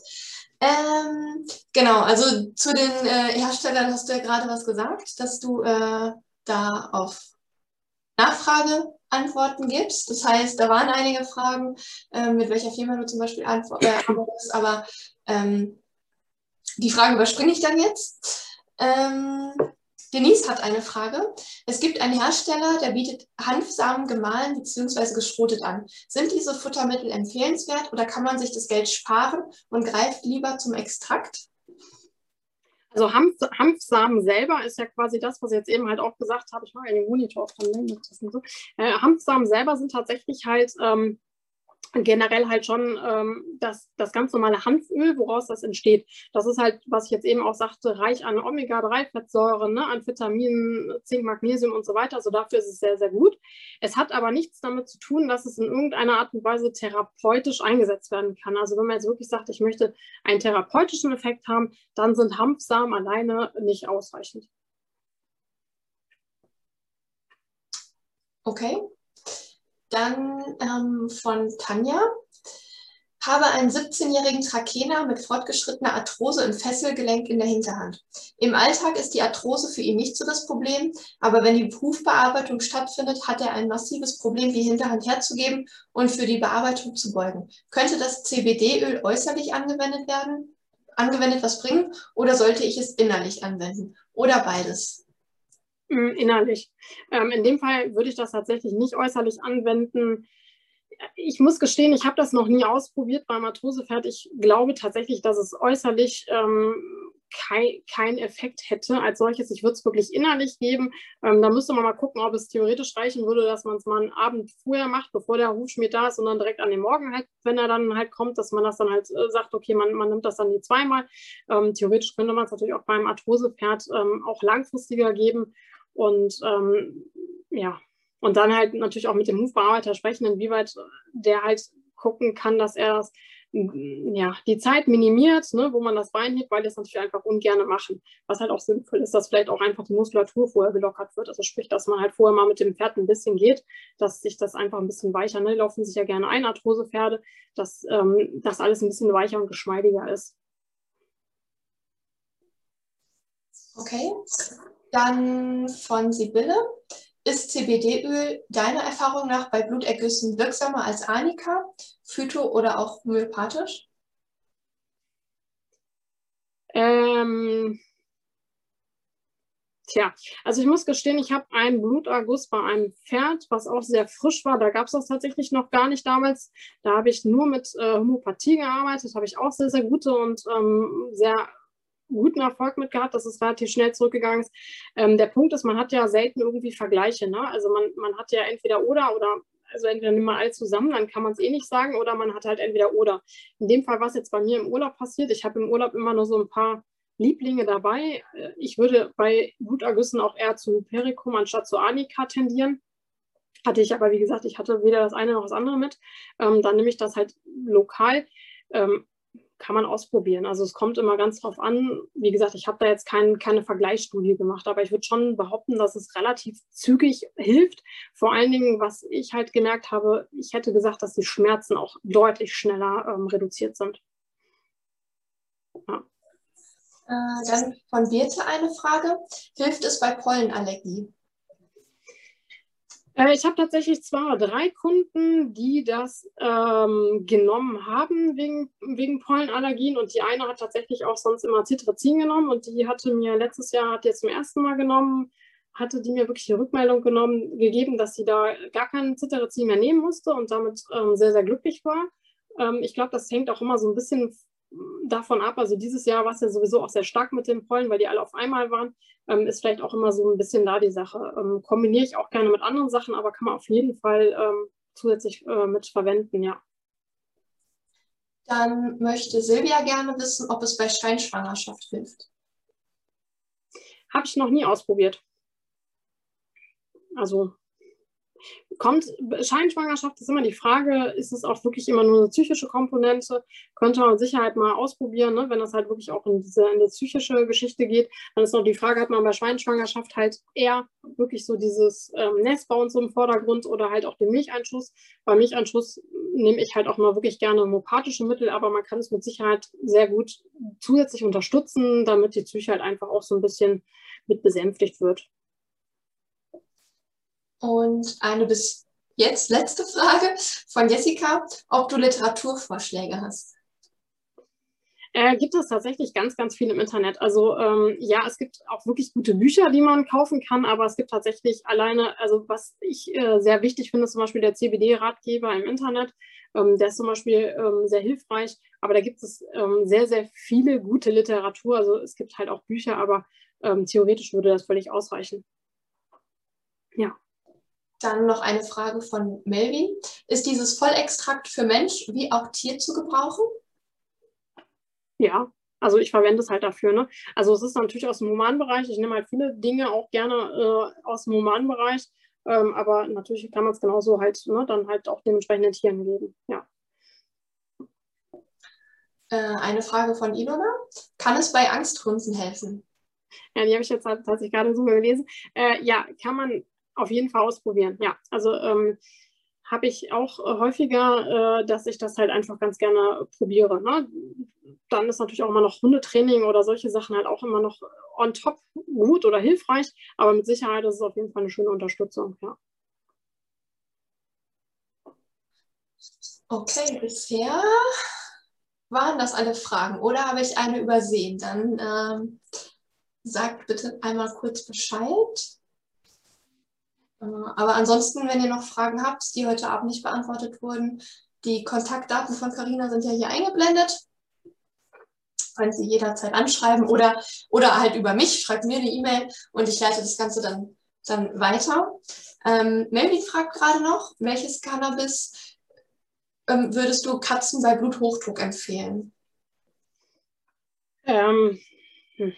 Ähm, genau, also zu den äh, Herstellern hast du ja gerade was gesagt, dass du äh, da auf Nachfrage Antworten gibst. Das heißt, da waren einige Fragen, äh, mit welcher Firma du zum Beispiel äh, arbeitest, aber ähm, die Frage überspringe ich dann jetzt. Ähm, Denise hat eine Frage. Es gibt einen Hersteller, der bietet Hanfsamen gemahlen bzw. geschrotet an. Sind diese Futtermittel empfehlenswert oder kann man sich das Geld sparen und greift lieber zum Extrakt? Also Hanf, Hanfsamen selber ist ja quasi das, was ich jetzt eben halt auch gesagt habe. Ich mache ja den Monitor auf dann so. Äh, Hanfsamen selber sind tatsächlich halt ähm, generell halt schon ähm, das, das ganz normale Hanföl, woraus das entsteht. Das ist halt, was ich jetzt eben auch sagte, reich an Omega-3-Fettsäuren, ne, an Vitaminen, Zink, Magnesium und so weiter. Also dafür ist es sehr, sehr gut. Es hat aber nichts damit zu tun, dass es in irgendeiner Art und Weise therapeutisch eingesetzt werden kann. Also wenn man jetzt wirklich sagt, ich möchte einen therapeutischen Effekt haben, dann sind Hanfsamen alleine nicht ausreichend. Okay. Dann ähm, von Tanja. Habe einen 17-jährigen Trakehner mit fortgeschrittener Arthrose im Fesselgelenk in der Hinterhand. Im Alltag ist die Arthrose für ihn nicht so das Problem, aber wenn die Hufbearbeitung stattfindet, hat er ein massives Problem, die Hinterhand herzugeben und für die Bearbeitung zu beugen. Könnte das CBD-Öl äußerlich angewendet werden, angewendet was bringen, oder sollte ich es innerlich anwenden? Oder beides? Mm, innerlich. Ähm, in dem Fall würde ich das tatsächlich nicht äußerlich anwenden. Ich muss gestehen, ich habe das noch nie ausprobiert beim Arthrosepferd. Ich glaube tatsächlich, dass es äußerlich ähm, kein, kein Effekt hätte als solches. Ich würde es wirklich innerlich geben. Ähm, da müsste man mal gucken, ob es theoretisch reichen würde, dass man es mal einen Abend vorher macht, bevor der Hufschmied da ist und dann direkt an den Morgen halt, wenn er dann halt kommt, dass man das dann halt äh, sagt, okay, man, man nimmt das dann die zweimal. Ähm, theoretisch könnte man es natürlich auch beim Arthrosepferd ähm, auch langfristiger geben. Und ähm, ja, und dann halt natürlich auch mit dem Hufbearbeiter sprechen, inwieweit der halt gucken kann, dass er das, ja, die Zeit minimiert, ne, wo man das Bein hebt, weil es natürlich einfach ungern machen. Was halt auch sinnvoll ist, dass vielleicht auch einfach die Muskulatur vorher gelockert wird. Also sprich, dass man halt vorher mal mit dem Pferd ein bisschen geht, dass sich das einfach ein bisschen weicher, ne, laufen sich ja gerne ein, Arthrosepferde, dass ähm, das alles ein bisschen weicher und geschmeidiger ist. Okay. Dann von Sibylle. Ist CBD-Öl deiner Erfahrung nach bei Blutergüssen wirksamer als Arnika, phyto oder auch homöopathisch? Ähm, tja, also ich muss gestehen, ich habe einen Bluterguss bei einem Pferd, was auch sehr frisch war. Da gab es das tatsächlich noch gar nicht damals. Da habe ich nur mit äh, Homöopathie gearbeitet, habe ich auch sehr, sehr gute und ähm, sehr guten Erfolg mit gehabt, dass es relativ schnell zurückgegangen ist. Ähm, der Punkt ist, man hat ja selten irgendwie Vergleiche. Ne? Also man, man hat ja entweder oder oder also entweder nimmt man alles zusammen, dann kann man es eh nicht sagen, oder man hat halt entweder oder. In dem Fall, was jetzt bei mir im Urlaub passiert, ich habe im Urlaub immer nur so ein paar Lieblinge dabei. Ich würde bei Blutergüssen auch eher zu Hypericum anstatt zu Anika tendieren. hatte ich aber, wie gesagt, ich hatte weder das eine noch das andere mit. Ähm, dann nehme ich das halt lokal. Ähm, kann man ausprobieren. Also es kommt immer ganz drauf an. Wie gesagt, ich habe da jetzt kein, keine Vergleichsstudie gemacht, aber ich würde schon behaupten, dass es relativ zügig hilft. Vor allen Dingen, was ich halt gemerkt habe, ich hätte gesagt, dass die Schmerzen auch deutlich schneller ähm, reduziert sind. Ja. Äh, dann von Birte eine Frage. Hilft es bei Pollenallergie? Äh, ich habe tatsächlich oder drei Kunden, die das ähm, genommen haben wegen, wegen Pollenallergien und die eine hat tatsächlich auch sonst immer Citrazin genommen und die hatte mir letztes Jahr, hat jetzt zum ersten Mal genommen, hatte die mir wirklich die Rückmeldung genommen, gegeben, dass sie da gar keinen Citrazin mehr nehmen musste und damit ähm, sehr, sehr glücklich war. Ähm, ich glaube, das hängt auch immer so ein bisschen davon ab, also dieses Jahr war es ja sowieso auch sehr stark mit den Pollen, weil die alle auf einmal waren, ähm, ist vielleicht auch immer so ein bisschen da die Sache. Ähm, kombiniere ich auch gerne mit anderen Sachen, aber kann man auf jeden Fall ähm, zusätzlich äh, mit verwenden, ja. Dann möchte Silvia gerne wissen, ob es bei Scheinschwangerschaft hilft. Habe ich noch nie ausprobiert. Also kommt, Scheinschwangerschaft ist immer die Frage, ist es auch wirklich immer nur eine psychische Komponente? Könnte man mit Sicherheit mal ausprobieren, ne? wenn das halt wirklich auch in diese in die psychische Geschichte geht. Dann ist noch die Frage, hat man bei Schweinschwangerschaft halt eher wirklich so dieses ähm, Nestbau und so im Vordergrund oder halt auch den Milcheinschuss. Bei Milcheinschuss nehme ich halt auch mal wirklich gerne homopathische Mittel, aber man kann es mit Sicherheit sehr gut zusätzlich unterstützen, damit die Psyche halt einfach auch so ein bisschen mit besänftigt wird. Und eine bis jetzt letzte Frage von Jessica, ob du Literaturvorschläge hast. Äh, gibt es tatsächlich ganz, ganz viel im Internet. Also ähm, ja, es gibt auch wirklich gute Bücher, die man kaufen kann, aber es gibt tatsächlich alleine, also was ich äh, sehr wichtig finde, zum Beispiel der CBD-Ratgeber im Internet. Ähm, der ist zum Beispiel ähm, sehr hilfreich, aber da gibt es ähm, sehr, sehr viele gute Literatur. Also es gibt halt auch Bücher, aber ähm, theoretisch würde das völlig ausreichen. Ja. Dann noch eine Frage von Melvin. Ist dieses Vollextrakt für Mensch wie auch Tier zu gebrauchen? Ja, also ich verwende es halt dafür. Ne? Also es ist natürlich aus dem Humanbereich. Ich nehme halt viele Dinge auch gerne äh, aus dem Humanbereich. Ähm, aber natürlich kann man es genauso halt ne, dann halt auch dementsprechenden Tieren geben. Ja. Äh, eine Frage von Ilona. Kann es bei Angstrunzen helfen? Ja, die habe ich jetzt tatsächlich gerade so gelesen. Äh, ja, kann man auf jeden Fall ausprobieren. Ja, also ähm, habe ich auch äh, häufiger, äh, dass ich das halt einfach ganz gerne probiere. Ne? Dann ist natürlich auch immer noch Hundetraining oder solche Sachen halt auch immer noch on top gut oder hilfreich, aber mit Sicherheit ist es auf jeden Fall eine schöne Unterstützung. Ja. Okay, bisher waren das alle Fragen oder habe ich eine übersehen? Dann ähm, sagt bitte einmal kurz Bescheid. Äh, aber ansonsten, wenn ihr noch Fragen habt, die heute Abend nicht beantwortet wurden, die Kontaktdaten von Carina sind ja hier eingeblendet. Können Sie jederzeit anschreiben oder, oder halt über mich, schreibt mir eine E-Mail und ich leite das Ganze dann, dann weiter. Ähm, Melvin fragt gerade noch, welches Cannabis ähm, würdest du Katzen bei Bluthochdruck empfehlen? Ähm, hm.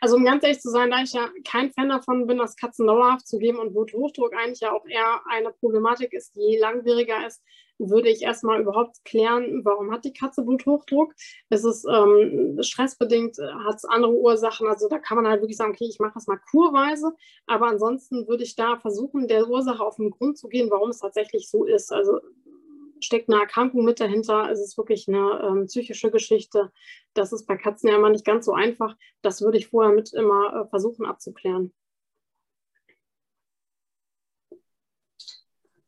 Also um ganz ehrlich zu sein, da ich ja kein Fan davon bin, das Katzen dauerhaft zu geben und Bluthochdruck eigentlich ja auch eher eine Problematik ist, die langwieriger ist, würde ich erstmal überhaupt klären, warum hat die Katze Bluthochdruck? Ist es ähm, stressbedingt, hat es andere Ursachen? Also da kann man halt wirklich sagen, okay, ich mache das mal kurweise, aber ansonsten würde ich da versuchen, der Ursache auf den Grund zu gehen, warum es tatsächlich so ist. Also steckt eine Erkrankung mit dahinter, es ist wirklich eine ähm, psychische Geschichte. Das ist bei Katzen ja immer nicht ganz so einfach. Das würde ich vorher mit immer äh, versuchen abzuklären.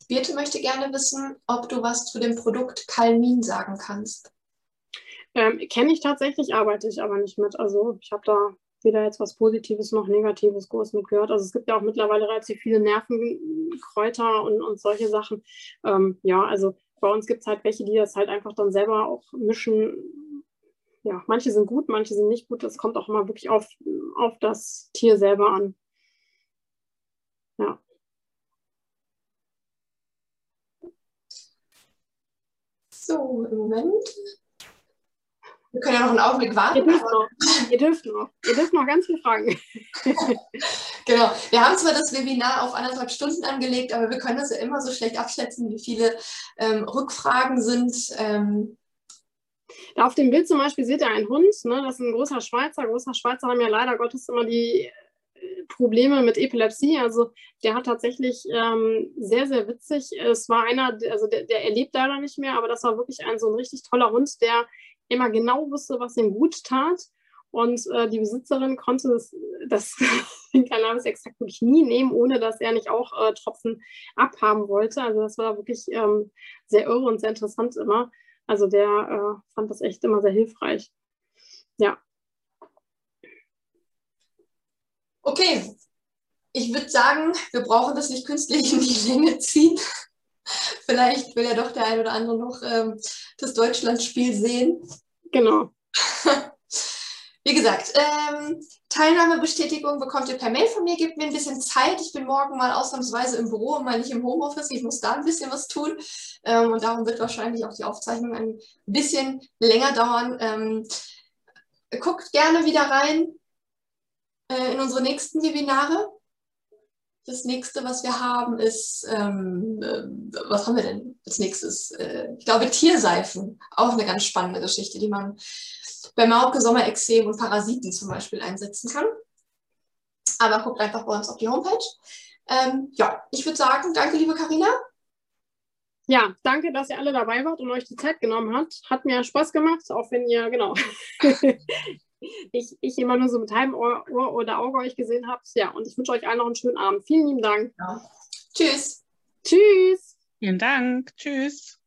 Birte möchte gerne wissen, ob du was zu dem Produkt Calmin sagen kannst. Ähm, Kenne ich tatsächlich, arbeite ich aber nicht mit. Also ich habe da weder jetzt was Positives noch Negatives groß mitgehört. Also es gibt ja auch mittlerweile relativ viele Nervenkräuter und, und solche Sachen. Ähm, ja, also bei uns gibt es halt welche, die das halt einfach dann selber auch mischen. Ja, manche sind gut, manche sind nicht gut. Das kommt auch immer wirklich auf, auf das Tier selber an. Ja. So, im Moment Wir können ja noch einen Augenblick warten. Ihr dürft noch. Ihr dürft noch. Ihr dürft noch ganz viele Fragen. genau. Wir haben zwar das Webinar auf anderthalb Stunden angelegt, aber wir können das ja immer so schlecht abschätzen, wie viele ähm, Rückfragen sind. Ähm, da auf dem Bild zum Beispiel seht ihr einen Hund, ne? das ist ein großer Schweizer. Großer Schweizer haben ja leider Gottes immer die äh, Probleme mit Epilepsie. Also der hat tatsächlich ähm, sehr, sehr witzig. Es war einer, also der, der erlebt leider nicht mehr, aber das war wirklich ein so ein richtig toller Hund, der immer genau wusste, was ihm gut tat. Und äh, die Besitzerin konnte das, das Cannabis-Extrakt wirklich nie nehmen, ohne dass er nicht auch äh, Tropfen abhaben wollte. Also das war wirklich ähm, sehr irre und sehr interessant immer. Also der äh, fand das echt immer sehr hilfreich. Ja. Okay, ich würde sagen, wir brauchen das nicht künstlich in die Länge ziehen. Vielleicht will ja doch der ein oder andere noch ähm, das Deutschlandspiel sehen. Genau. Wie gesagt, ähm, Teilnahmebestätigung bekommt ihr per Mail von mir. Gebt mir ein bisschen Zeit. Ich bin morgen mal ausnahmsweise im Büro und mal nicht im Homeoffice. Ich muss da ein bisschen was tun. Ähm, und darum wird wahrscheinlich auch die Aufzeichnung ein bisschen länger dauern. Ähm, guckt gerne wieder rein äh, in unsere nächsten Webinare. Das nächste, was wir haben, ist, ähm, äh, was haben wir denn als nächstes? Äh, ich glaube, Tierseifen. Auch eine ganz spannende Geschichte, die man bei Mauke, Sommerexem und Parasiten zum Beispiel einsetzen kann. Aber guckt einfach bei uns auf die Homepage. Ähm, ja, ich würde sagen, danke, liebe Karina. Ja, danke, dass ihr alle dabei wart und euch die Zeit genommen habt. Hat mir Spaß gemacht, auch wenn ihr, genau, ich, ich immer nur so mit halbem Ohr, Ohr oder Auge euch gesehen habt. Ja, und ich wünsche euch allen noch einen schönen Abend. Vielen lieben Dank. Ja. Tschüss. Tschüss. Vielen Dank. Tschüss.